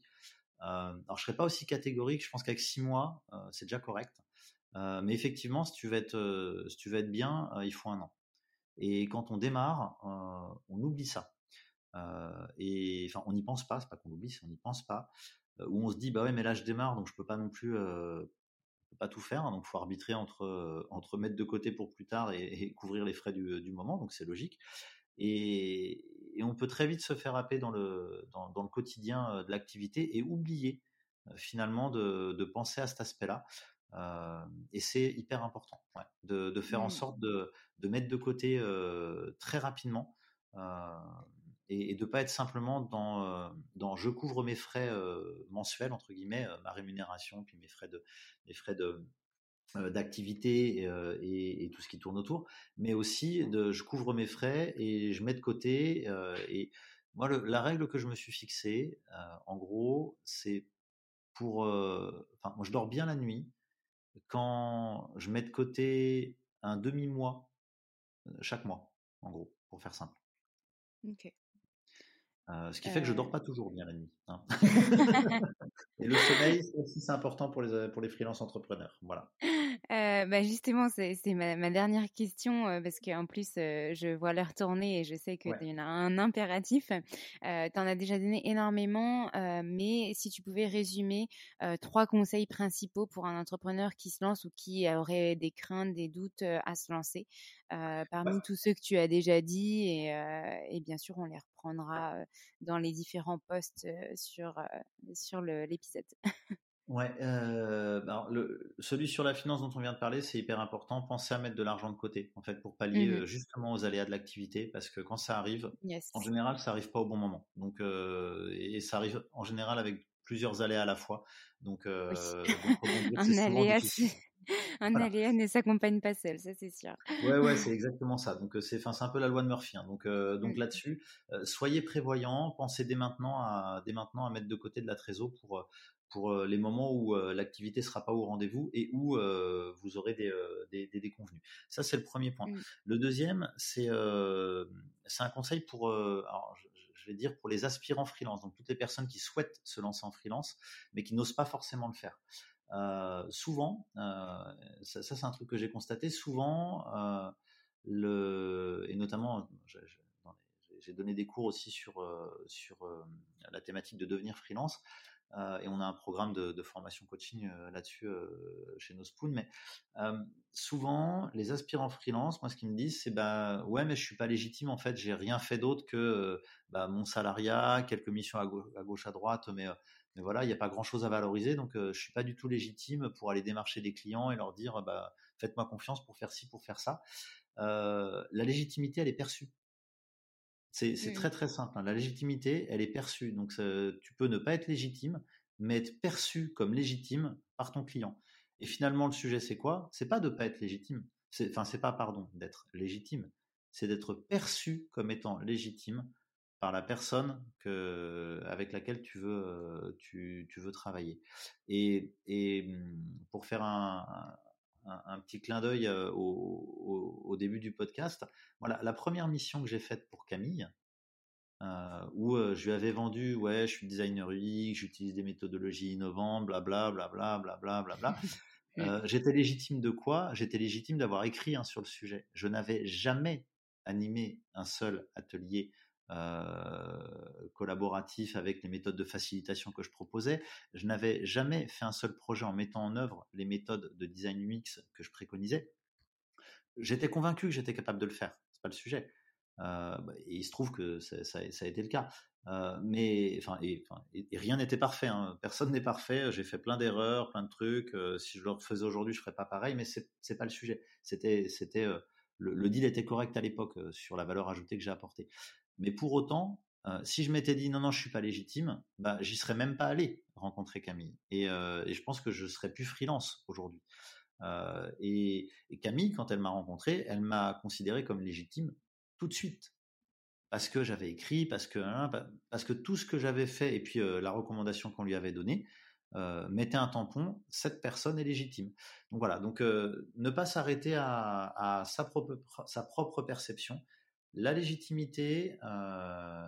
S2: Alors je serais pas aussi catégorique, je pense qu'avec six mois, c'est déjà correct. Mais effectivement, si tu veux être, si tu veux être bien, il faut un an. Et quand on démarre, on oublie ça. Euh, et enfin, on n'y pense pas, c'est pas qu'on oublie, on n'y pense pas. Euh, où on se dit, bah ouais, mais là je démarre, donc je peux pas non plus, euh, pas tout faire, hein, donc faut arbitrer entre entre mettre de côté pour plus tard et, couvrir les frais du, du moment, donc c'est logique. Et, et, on peut très vite se faire happer dans le dans, dans le quotidien de l'activité et oublier finalement de, de, penser à cet aspect-là. Euh, et c'est hyper important ouais, de, de, faire en mmh. sorte de, de, mettre de côté euh, très rapidement euh, et, et, de pas être simplement dans, dans je couvre mes frais mensuels entre guillemets, ma rémunération puis mes frais de mes frais de d'activité et, tout ce qui tourne autour, mais aussi de je couvre mes frais et je mets de côté. et moi, la règle que je me suis fixée, en gros, c'est pour. Enfin, moi, je dors bien la nuit quand je mets de côté un demi-mois chaque mois, en gros, pour faire simple.
S1: Ok.
S2: Ce qui fait que je dors pas toujours bien la nuit. Hein. [LAUGHS] Et le sommeil, c'est important pour les, pour les freelance entrepreneurs. Voilà.
S1: Euh, bah justement, c'est ma, ma, dernière question euh, parce qu'en plus, euh, je vois l'heure tourner et je sais que tu as un impératif. tu en as déjà donné énormément, mais si tu pouvais résumer trois conseils principaux pour un entrepreneur qui se lance ou qui aurait des craintes, des doutes à se lancer, parmi tous ceux que tu as déjà dit, et, et bien sûr, on les reprendra dans les différents posts sur, sur l'épisode. [LAUGHS]
S2: Ouais, euh, bah, le, celui sur la finance dont on vient de parler, c'est hyper important. Pensez à mettre de l'argent de côté, en fait, pour pallier mmh justement aux aléas de l'activité, parce que quand ça arrive, en général, ça arrive pas au bon moment. Donc, euh, et ça arrive en général avec plusieurs aléas à la fois. Donc, euh, [LAUGHS]
S1: un aléa, un aléa ne s'accompagne pas seul, ça c'est sûr.
S2: Ouais, ouais, [LAUGHS] c'est exactement ça. Donc c'est, c'est un peu la loi de Murphy. Hein. Donc, donc là-dessus, soyez prévoyants, pensez dès maintenant à dès maintenant à mettre de côté de la trésor pour pour les moments où l'activité sera pas au rendez-vous et où vous aurez des, des, des déconvenus. Ça, c'est le premier point. Mmh. Le deuxième, c'est c'est un conseil pour, alors, je, vais dire pour les aspirants freelance, donc toutes les personnes qui souhaitent se lancer en freelance, mais qui n'osent pas forcément le faire. souvent, ça, ça c'est un truc que j'ai constaté, souvent, le, et notamment, j'ai donné des cours aussi sur, sur la thématique de devenir freelance. Euh, et on a un programme de, formation coaching euh, là-dessus euh, chez Nospoon. Mais souvent, les aspirants freelance, moi, ce qu'ils me disent, c'est bah ouais, mais je suis pas légitime. En fait, j'ai rien fait d'autre que bah, mon salariat, quelques missions à, gauche à, droite, mais voilà, il n'y a pas grand-chose à valoriser, donc je suis pas du tout légitime pour aller démarcher des clients et leur dire bah faites-moi confiance pour faire ci, pour faire ça. la légitimité, elle est perçue. C'est très très simple. Hein. La légitimité, elle est perçue. Donc tu peux ne pas être légitime, mais être perçu comme légitime par ton client. Et finalement, le sujet, c'est quoi? C'est pas de pas être légitime. Enfin, c'est pas pardon d'être légitime. C'est d'être perçu comme étant légitime par la personne que, avec laquelle tu veux, tu, tu veux travailler. Et, et, mmh, pour faire un, un, petit clin d'œil euh, au, début du podcast. Voilà, la première mission que j'ai faite pour Camille, euh, où euh, je lui avais vendu, ouais, je suis designer UX, j'utilise des méthodologies innovantes, blabla, blabla, blabla, blabla. [LAUGHS] euh, j'étais légitime de quoi? J'étais légitime d'avoir écrit sur le sujet. Je n'avais jamais animé un seul atelier euh, collaboratif avec les méthodes de facilitation que je proposais. Je n'avais jamais fait un seul projet en mettant en œuvre les méthodes de design UX que je préconisais. J'étais convaincu que j'étais capable de le faire. C'est pas le sujet. Euh, bah, et il se trouve que ça, a été le cas. Euh, mais rien n'était parfait. Hein. Personne n'est parfait. J'ai fait plein d'erreurs, plein de trucs. Si je le refaisais aujourd'hui, je ferais pas pareil. Mais c'est pas le sujet. C'était le, deal était correct à l'époque sur la valeur ajoutée que j'ai apportée. Mais pour autant, euh, si je m'étais dit non, non, je suis pas légitime, bah, j'y serais même pas allé rencontrer Camille. Et, euh, je pense que je serais plus freelance aujourd'hui. Euh, et, Camille, quand elle m'a rencontré, elle m'a considéré comme légitime tout de suite. Parce que j'avais écrit, parce que, hein, parce que tout ce que j'avais fait et puis la recommandation qu'on lui avait donnée, euh, un tampon, cette personne est légitime. Donc voilà, donc ne pas s'arrêter à, sa propre perception, la légitimité, euh,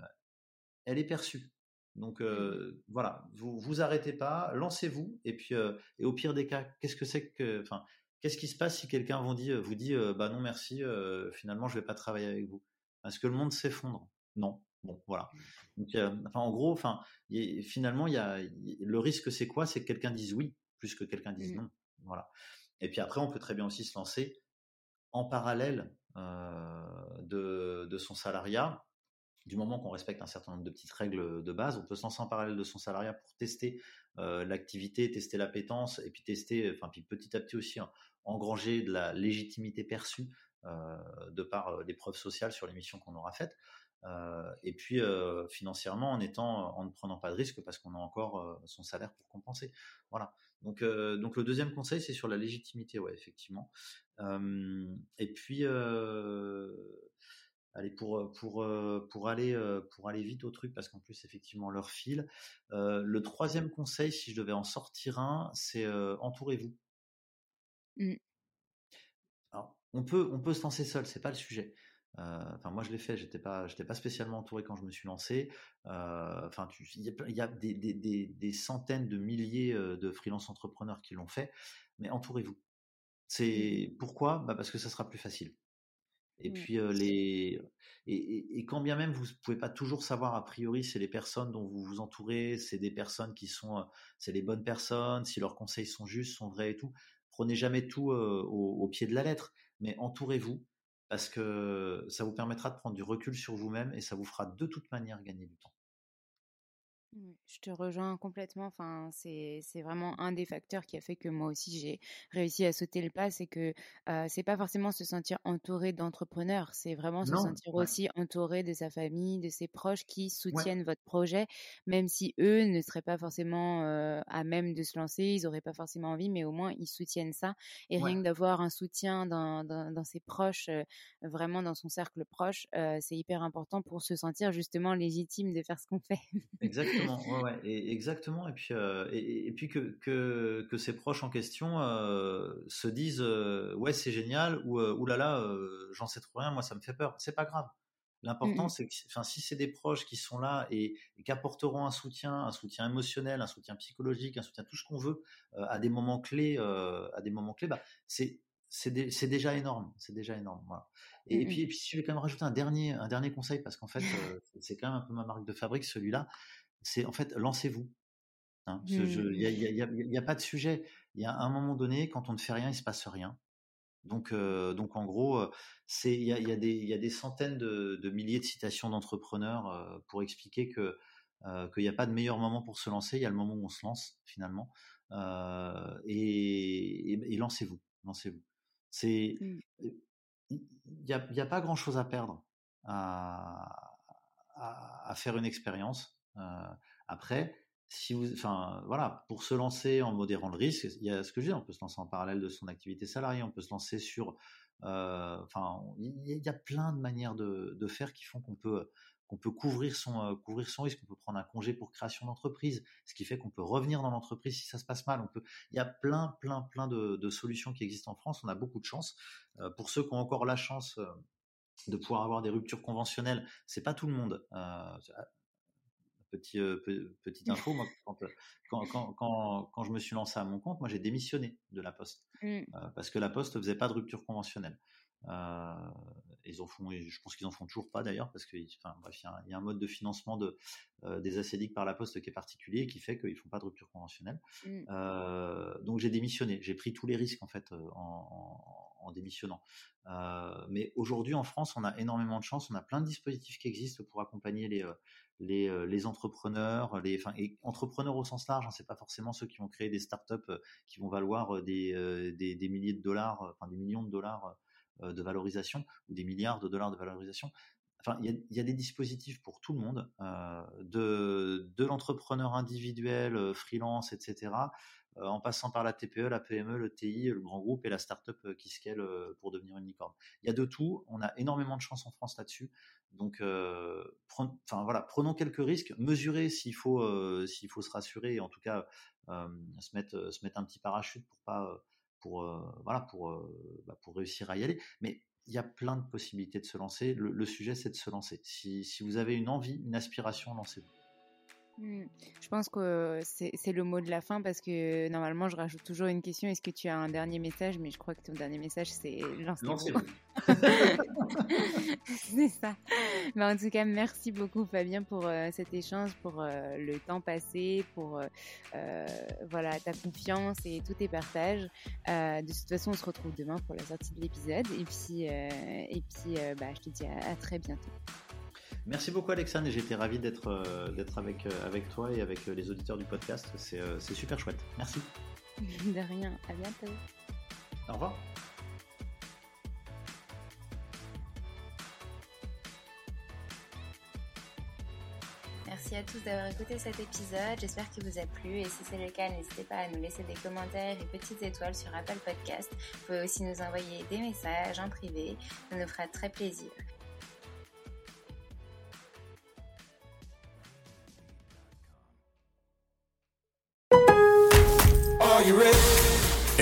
S2: elle est perçue. Donc euh, voilà, vous vous arrêtez pas, lancez-vous et puis euh, et au pire des cas, qu'est-ce que c'est que, enfin, qu'est-ce qui se passe si quelqu'un vous dit vous dit bah non merci, finalement je vais pas travailler avec vous? Est-ce que le monde s'effondre Non. Bon voilà. Donc enfin en gros, enfin finalement il y a le risque c'est quoi? C'est que quelqu'un dise oui plus que quelqu'un dise mmh. non. Voilà. Et puis après, on peut très bien aussi se lancer en parallèle de, de, son salariat. Du moment qu'on respecte un certain nombre de petites règles de base, on peut se lancer en parallèle de son salariat pour tester l'activité, tester l'appétence, et puis tester, enfin, puis petit à petit aussi hein, engranger de la légitimité perçue de par les preuves sociales sur les missions qu'on aura faites. et puis financièrement en ne prenant pas de risque parce qu'on a encore son salaire pour compenser. Voilà. Donc donc le deuxième conseil c'est sur la légitimité, ouais effectivement. et puis allez pour pour pour aller pour aller vite au truc parce qu'en plus effectivement leur file. le troisième conseil si je devais en sortir un c'est entourez-vous. Mmh. Alors on peut on peut se lancer seul c'est pas le sujet. Euh, enfin, moi, je l'ai fait. J'étais pas, j'étais pas spécialement entouré quand je me suis lancé. Euh, enfin, il y a, des, des, des, centaines de milliers euh, de freelance entrepreneurs qui l'ont fait. Mais entourez-vous. C'est pourquoi? Bah Parce que ça sera plus facile. Et mmh. puis les et, et, quand bien même vous pouvez pas toujours savoir a priori c'est les personnes dont vous vous entourez, c'est des personnes qui sont c'est les bonnes personnes, si leurs conseils sont justes, sont vrais et tout. Prenez jamais tout au, pied de la lettre, mais entourez-vous parce que ça vous permettra de prendre du recul sur vous-même et ça vous fera de toute manière gagner du temps
S1: je te rejoins complètement. Enfin, c'est vraiment un des facteurs qui a fait que moi aussi j'ai réussi à sauter le pas. C'est que euh, c'est pas forcément se sentir entouré d'entrepreneurs, c'est vraiment se sentir aussi entouré de sa famille, de ses proches qui soutiennent votre projet, même si eux ne seraient pas forcément euh, à même de se lancer, ils n'auraient pas forcément envie, mais au moins ils soutiennent ça. Et rien que d'avoir un soutien dans, dans, ses proches, euh, vraiment dans son cercle proche, c'est hyper important pour se sentir justement légitime de faire ce qu'on fait.
S2: Exactement exactement, ouais, et, exactement. Et puis, euh, et, puis que, que, que, ces proches en question euh, se disent euh, ouais c'est génial ou oulala j'en sais trop rien, moi ça me fait peur. C'est pas grave. L'important mmh c'est que, enfin, si c'est des proches qui sont là et, qu'apporteront un soutien, un soutien émotionnel, un soutien psychologique, un soutien tout ce qu'on veut à des moments clés, à des moments clés, bah c'est c'est déjà énorme, c'est déjà énorme. Voilà. Et, mmh puis, et puis, si je vais quand même rajouter un dernier, un dernier conseil, parce qu'en fait, c'est quand même un peu ma marque de fabrique, celui-là, c'est en fait lancez-vous. Hein, il n'y a, pas de sujet. Il y a un moment donné, quand on ne fait rien, il se passe rien. Donc, donc en gros, c'est il y a, des centaines de, milliers de citations d'entrepreneurs pour expliquer que qu'il n'y a pas de meilleur moment pour se lancer. Il y a le moment où on se lance finalement. et, lancez-vous, lancez-vous. C'est mmh. il n'y a, a, pas grand-chose à perdre à, à faire une expérience. Euh, après, si vous, enfin voilà, pour se lancer en modérant le risque, il y a ce que je dis, on peut se lancer en parallèle de son activité salariée, on peut se lancer sur, euh, il y, a plein de manières de, faire qui font qu'on peut qu'on peut couvrir son euh, couvrir son risque, on peut prendre un congé pour création d'entreprise, ce qui fait qu'on peut revenir dans l'entreprise si ça se passe mal. On il y a plein plein plein de, solutions qui existent en France. On a beaucoup de chance. Pour ceux qui ont encore la chance de pouvoir avoir des ruptures conventionnelles, c'est pas tout le monde. Petit, euh, petite info, moi, euh, quand, quand, quand, quand, je me suis lancé à mon compte, moi j'ai démissionné de la Poste mmh. euh, parce que la Poste ne faisait pas de rupture conventionnelle. ils en font, je pense qu'ils en font toujours pas d'ailleurs parce que, enfin, bref, il y, a un mode de financement de, des acédiques par la Poste qui est particulier et qui fait qu'ils font pas de rupture conventionnelle. Mmh. donc j'ai démissionné, j'ai pris tous les risques en fait en, en démissionnant. mais aujourd'hui en France, on a énormément de chance, on a plein de dispositifs qui existent pour accompagner les les, euh, les entrepreneurs, les, entrepreneurs au sens large, hein, c'est pas forcément ceux qui vont créer des startups euh, qui vont valoir euh, des, milliers de dollars, enfin des millions de dollars de valorisation ou des milliards de dollars de valorisation. Enfin, il y a, des dispositifs pour tout le monde, de, l'entrepreneur individuel, freelance, etc., en passant par la TPE, la PME, le TI, le grand groupe et la start-up euh, qui scale euh, pour devenir une licorne. Il y a de tout. On a énormément de chance en France là-dessus. Donc, enfin voilà, prenons quelques risques, mesurez s'il faut, faut se rassurer, et en tout cas se mettre, un petit parachute bah, pour réussir à y aller. Mais il y a plein de possibilités de se lancer. Le, sujet, c'est de se lancer. Si, si, vous avez une envie, une aspiration, lancez-vous.
S1: Mmh. Je pense que c'est le mot de la fin parce que normalement, je rajoute toujours une question. Est-ce que tu as un dernier message? Mais je crois que ton dernier message, c'est lancez [LAUGHS] c'est ça. Mais en tout cas, merci beaucoup, Fabien, pour euh, cet échange, pour euh, le temps passé, pour euh, voilà ta confiance et tous tes partages. de toute façon, on se retrouve demain pour la sortie de l'épisode. Et puis, et puis bah, je te dis à très bientôt.
S2: Merci beaucoup Alexandre et j'étais ravi d'être euh, d'être avec, euh, avec toi et avec euh, les auditeurs du podcast. C'est super chouette. Merci. [LAUGHS]
S1: De rien. À bientôt.
S2: Au revoir.
S1: Merci à tous d'avoir écouté cet épisode. J'espère qu'il vous a plu et si c'est le cas, n'hésitez pas à nous laisser des commentaires et petites étoiles sur Apple Podcast. Vous pouvez aussi nous envoyer des messages en privé. Ça nous fera très plaisir.